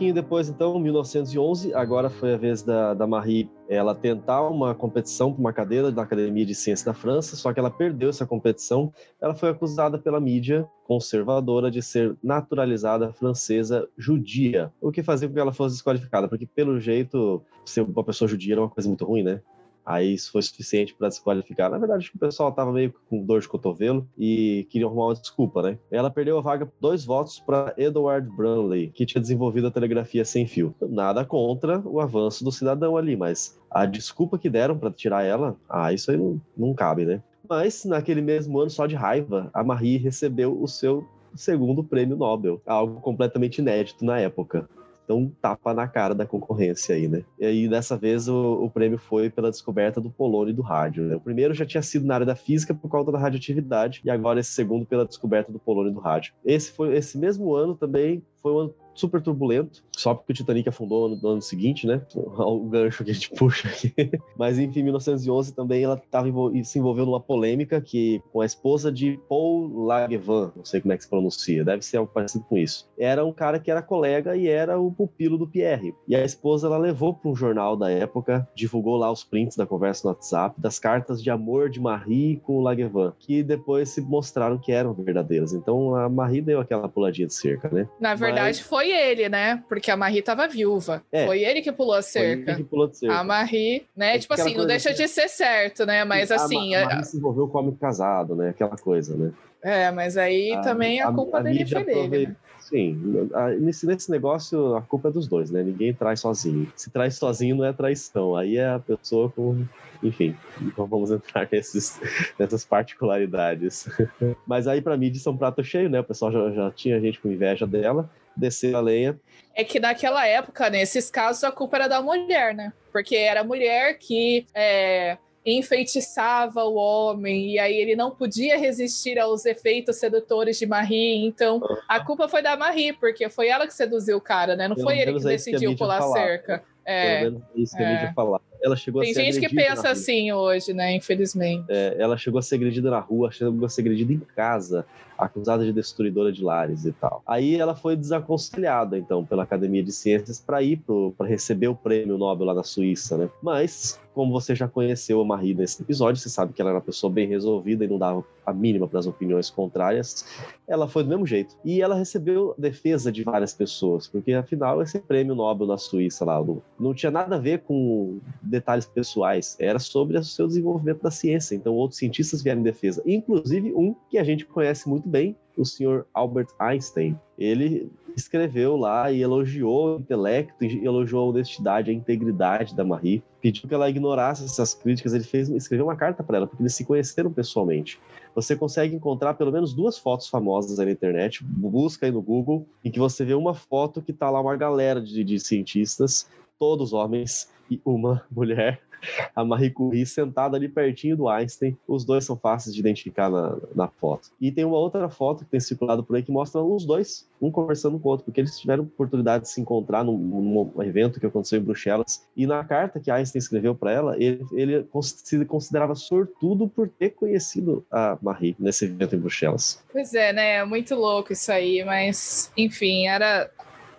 Pouquinho depois, então, 1911, agora foi a vez da, da Marie ela tentar uma competição para uma cadeira da Academia de Ciências da França, só que ela perdeu essa competição. Ela foi acusada pela mídia conservadora de ser naturalizada francesa judia, o que fazia com que ela fosse desqualificada, porque pelo jeito ser uma pessoa judia era uma coisa muito ruim, né? Aí isso foi suficiente para desqualificar. Na verdade, o pessoal estava meio com dor de cotovelo e queria arrumar uma desculpa, né? Ela perdeu a vaga dois votos para Edward Brunley, que tinha desenvolvido a telegrafia sem fio. Nada contra o avanço do cidadão ali, mas a desculpa que deram para tirar ela, ah, isso aí não, não cabe, né? Mas naquele mesmo ano, só de raiva, a Marie recebeu o seu segundo prêmio Nobel, algo completamente inédito na época. Então, um tapa na cara da concorrência aí, né? E aí, dessa vez, o, o prêmio foi pela descoberta do polônio e do rádio. Né? O primeiro já tinha sido na área da física por conta da radioatividade, e agora esse segundo pela descoberta do polônio e do rádio. Esse foi esse mesmo ano também foi o ano super turbulento, só porque o Titanic afundou no, no ano seguinte, né? O gancho que a gente puxa aqui. Mas enfim, em 1911 também ela tava se envolveu numa polêmica que com a esposa de Paul Langevin, não sei como é que se pronuncia, deve ser algo parecido com isso. Era um cara que era colega e era o pupilo do Pierre. E a esposa ela levou para um jornal da época, divulgou lá os prints da conversa no WhatsApp das cartas de amor de Marie com o Langevin, que depois se mostraram que eram verdadeiras. Então a Marie deu aquela puladinha de cerca, né? Na verdade, Mas... foi ele, né? Porque a Marie tava viúva. É, foi ele que pulou a cerca. Que pulou a, cerca. a Marie, né? É tipo assim, não deixa assim. de ser certo, né? Mas assim. A, a Marie se envolveu com o homem casado, né? Aquela coisa, né? É, mas aí a, também a, culpa dele foi dele. Né? Sim, nesse, nesse negócio a culpa é dos dois, né? Ninguém traz sozinho. Se traz sozinho não é traição, aí é a pessoa com enfim, não vamos entrar nesses, nessas particularidades. Mas aí, para mim, de São Prato cheio, né? O pessoal já, já tinha gente com inveja dela descer a lenha. É que naquela época, nesses casos, a culpa era da mulher, né? Porque era a mulher que é, enfeitiçava o homem, e aí ele não podia resistir aos efeitos sedutores de Marie. Então, a culpa foi da Marie, porque foi ela que seduziu o cara, né? Não Pelo foi ele que decidiu que pular cerca. É, Pelo menos é isso que é. a mídia falava ela chegou Tem a ser gente que pensa assim hoje, né? Infelizmente. É, ela chegou a ser agredida na rua, chegou a ser agredida em casa, acusada de destruidora de lares e tal. Aí ela foi desaconselhada, então, pela Academia de Ciências para ir para receber o prêmio Nobel lá na Suíça, né? Mas como você já conheceu a Marie nesse episódio, você sabe que ela era uma pessoa bem resolvida e não dava a mínima para as opiniões contrárias. Ela foi do mesmo jeito. E ela recebeu defesa de várias pessoas, porque afinal esse prêmio Nobel da Suíça lá não tinha nada a ver com detalhes pessoais, era sobre o seu desenvolvimento da ciência. Então outros cientistas vieram em defesa, inclusive um que a gente conhece muito bem, o senhor Albert Einstein. Ele escreveu lá e elogiou o intelecto, elogiou a honestidade, a integridade da Marie, pediu que ela ignorasse essas críticas. Ele fez, escreveu uma carta para ela, porque eles se conheceram pessoalmente. Você consegue encontrar pelo menos duas fotos famosas aí na internet, busca aí no Google, em que você vê uma foto que tá lá uma galera de, de cientistas, todos homens e uma mulher a Marie Curie sentada ali pertinho do Einstein. Os dois são fáceis de identificar na, na foto. E tem uma outra foto que tem circulado por aí que mostra os dois, um conversando com o outro, porque eles tiveram oportunidade de se encontrar num, num evento que aconteceu em Bruxelas. E na carta que Einstein escreveu para ela, ele, ele se considerava sortudo por ter conhecido a Marie nesse evento em Bruxelas. Pois é, né? É muito louco isso aí, mas enfim, era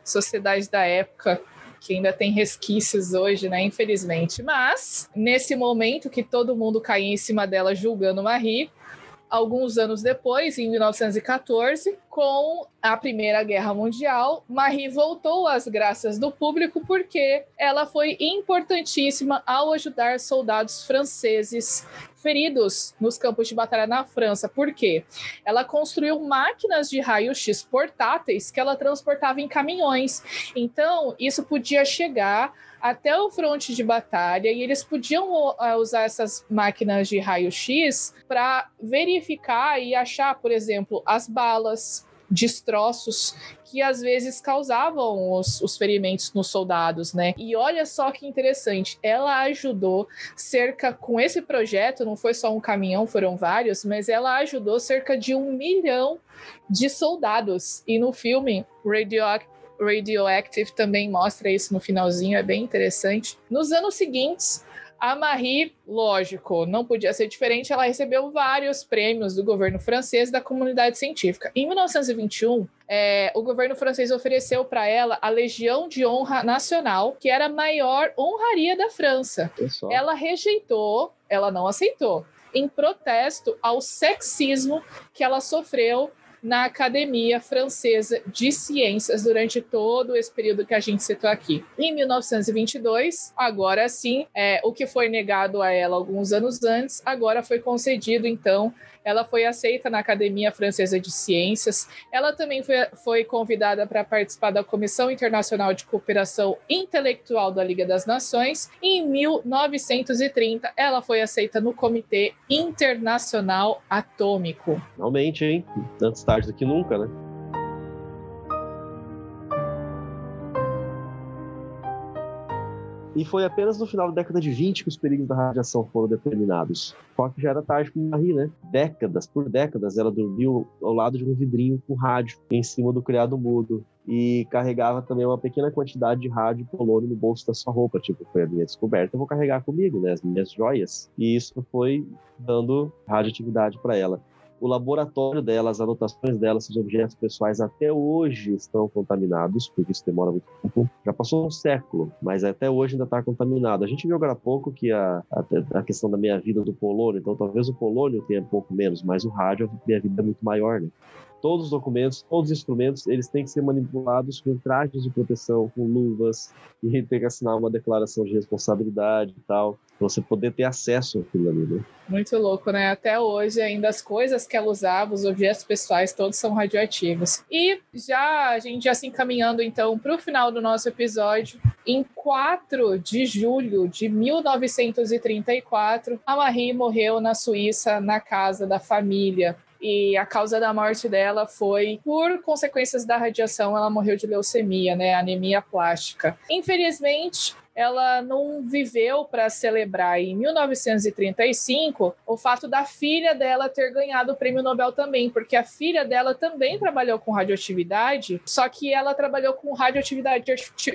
sociedade da época que ainda tem resquícios hoje, né? Infelizmente. Mas, nesse momento que todo mundo caía em cima dela julgando Marie, alguns anos depois, em 1914, com a Primeira Guerra Mundial, Marie voltou às graças do público porque ela foi importantíssima ao ajudar soldados franceses feridos nos campos de batalha na França. Por quê? Ela construiu máquinas de raio-x portáteis que ela transportava em caminhões. Então, isso podia chegar até o fronte de batalha e eles podiam uh, usar essas máquinas de raio-x para verificar e achar, por exemplo, as balas, destroços que às vezes causavam os, os, ferimentos nos soldados, né? E olha só que interessante, ela ajudou cerca, com esse projeto, não foi só um caminhão, foram vários, mas ela ajudou cerca de um milhão de soldados. E no filme, Radioactive Radioactive também mostra isso no finalzinho, é bem interessante. Nos anos seguintes, a Marie, lógico, não podia ser diferente, ela recebeu vários prêmios do governo francês e da comunidade científica. Em 1921, é, o governo francês ofereceu para ela a Legião de Honra Nacional, que era a maior honraria da França. Ela rejeitou, ela não aceitou, em protesto ao sexismo que ela sofreu na Academia Francesa de Ciências durante todo esse período que a gente citou aqui. Em 1922, agora sim, é, o que foi negado a ela alguns anos antes, agora foi concedido, então, ela foi aceita na Academia Francesa de Ciências. Ela também foi, foi convidada para participar da Comissão Internacional de Cooperação Intelectual da Liga das Nações. E em 1930, ela foi aceita no Comitê Internacional Atômico. Realmente, hein? Antes tarde do que nunca, né? E foi apenas no final da década de 20 que os perigos da radiação foram determinados. Só que já era tarde para Marie, né? Décadas, por décadas, ela dormiu ao lado de um vidrinho com rádio em cima do criado mudo e carregava também uma pequena quantidade de rádio polônio no bolso da sua roupa. Tipo, foi a minha descoberta, eu vou carregar comigo, né? As minhas joias. E isso foi dando radioatividade para ela o laboratório dela, as anotações dela, esses objetos pessoais até hoje estão contaminados, porque isso demora muito tempo. Já passou um século, mas até hoje ainda está contaminado. A gente viu agora há pouco que a, a, a questão da meia-vida do polônio, então talvez o polônio tenha pouco menos, mas o rádio, a meia-vida é muito maior, né? Todos os documentos, todos os instrumentos, eles têm que ser manipulados com trajes de proteção, com luvas, e tem que assinar uma declaração de responsabilidade e tal, para você poder ter acesso àquilo ali, né? Muito louco, né? Até hoje, ainda as coisas que ela usava, os objetos pessoais, todos são radioativos. E já a gente já se encaminhando então para o final do nosso episódio, em 4 de julho de 1934, a Marie morreu na Suíça, na casa da família e a causa da morte dela foi por consequências da radiação, ela morreu de leucemia, né, anemia plástica. Infelizmente, ela não viveu para celebrar em 1935 o fato da filha dela ter ganhado o prêmio Nobel também, porque a filha dela também trabalhou com radioatividade, só que ela trabalhou com radioatividade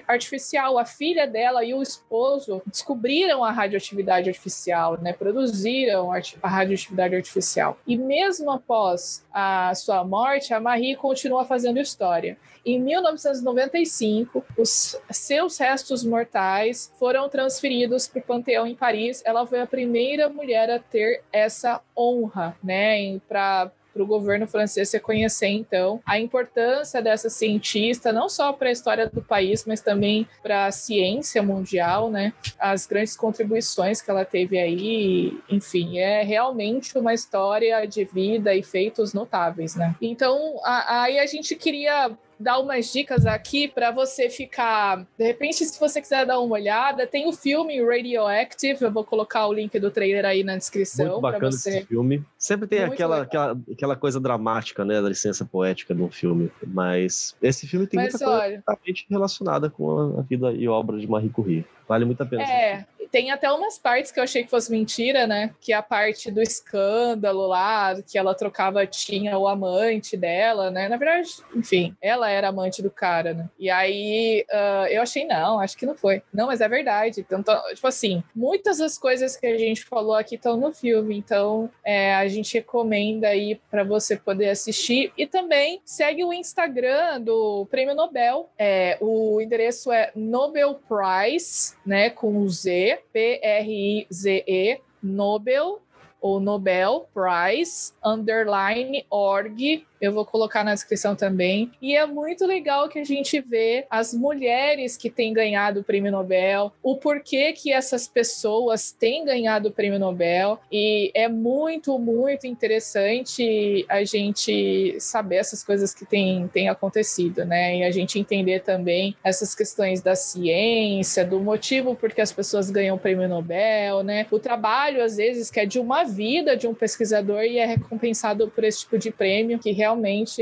artificial. A filha dela e o esposo descobriram a radioatividade artificial, né? Produziram a radioatividade artificial. E mesmo após a sua morte, a Marie continua fazendo história. Em 1995, os seus restos mortais foram transferidos para o Panteão em Paris. Ela foi a primeira mulher a ter essa honra, né, para para o governo francês reconhecer, então, a importância dessa cientista, não só para a história do país, mas também para a ciência mundial, né? As grandes contribuições que ela teve aí, enfim, é realmente uma história de vida e feitos notáveis, né? Então, aí a gente queria dar umas dicas aqui para você ficar. De repente, se você quiser dar uma olhada, tem o filme Radioactive. Eu vou colocar o link do trailer aí na descrição. Muito bacana você. esse filme. Sempre tem aquela, aquela, aquela coisa dramática, né, da licença poética no filme. Mas esse filme tem Mas, muita olha... coisa relacionada com a vida e obra de Marie Curie. Vale muito a pena. É, tem até umas partes que eu achei que fosse mentira, né? Que a parte do escândalo lá, que ela trocava, tinha o amante dela, né? Na verdade, enfim, ela era amante do cara, né? E aí uh, eu achei, não, acho que não foi. Não, mas é verdade. Então, tipo assim, muitas das coisas que a gente falou aqui estão no filme, então é, a gente recomenda aí para você poder assistir. E também segue o Instagram do Prêmio Nobel. É, o endereço é Nobel Prize, né? Com Z. P-R-I-Z-E, Nobel ou Nobel Prize, underline, org, eu vou colocar na descrição também. E é muito legal que a gente vê as mulheres que têm ganhado o prêmio Nobel, o porquê que essas pessoas têm ganhado o prêmio Nobel. E é muito, muito interessante a gente saber essas coisas que têm, têm acontecido, né? E a gente entender também essas questões da ciência, do motivo por que as pessoas ganham o prêmio Nobel, né? O trabalho, às vezes, que é de uma vida de um pesquisador e é recompensado por esse tipo de prêmio, que realmente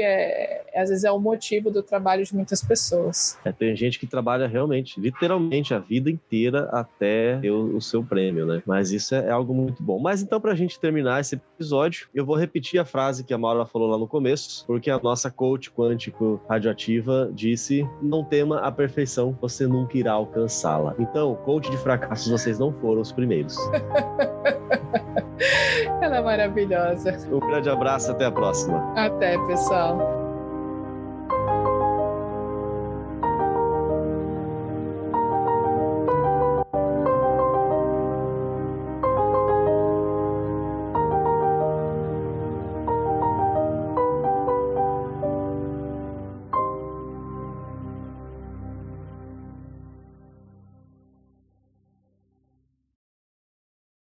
é, às vezes é o motivo do trabalho de muitas pessoas. É, tem gente que trabalha realmente, literalmente, a vida inteira até ter o, o seu prêmio, né? Mas isso é, é algo muito bom. Mas então, para a gente terminar esse episódio, eu vou repetir a frase que a Maura falou lá no começo, porque a nossa coach quântico radioativa disse: não tema a perfeição, você nunca irá alcançá-la. Então, coach de fracassos, vocês não foram os primeiros. Ela é maravilhosa. Um grande abraço, até a próxima. Pessoal.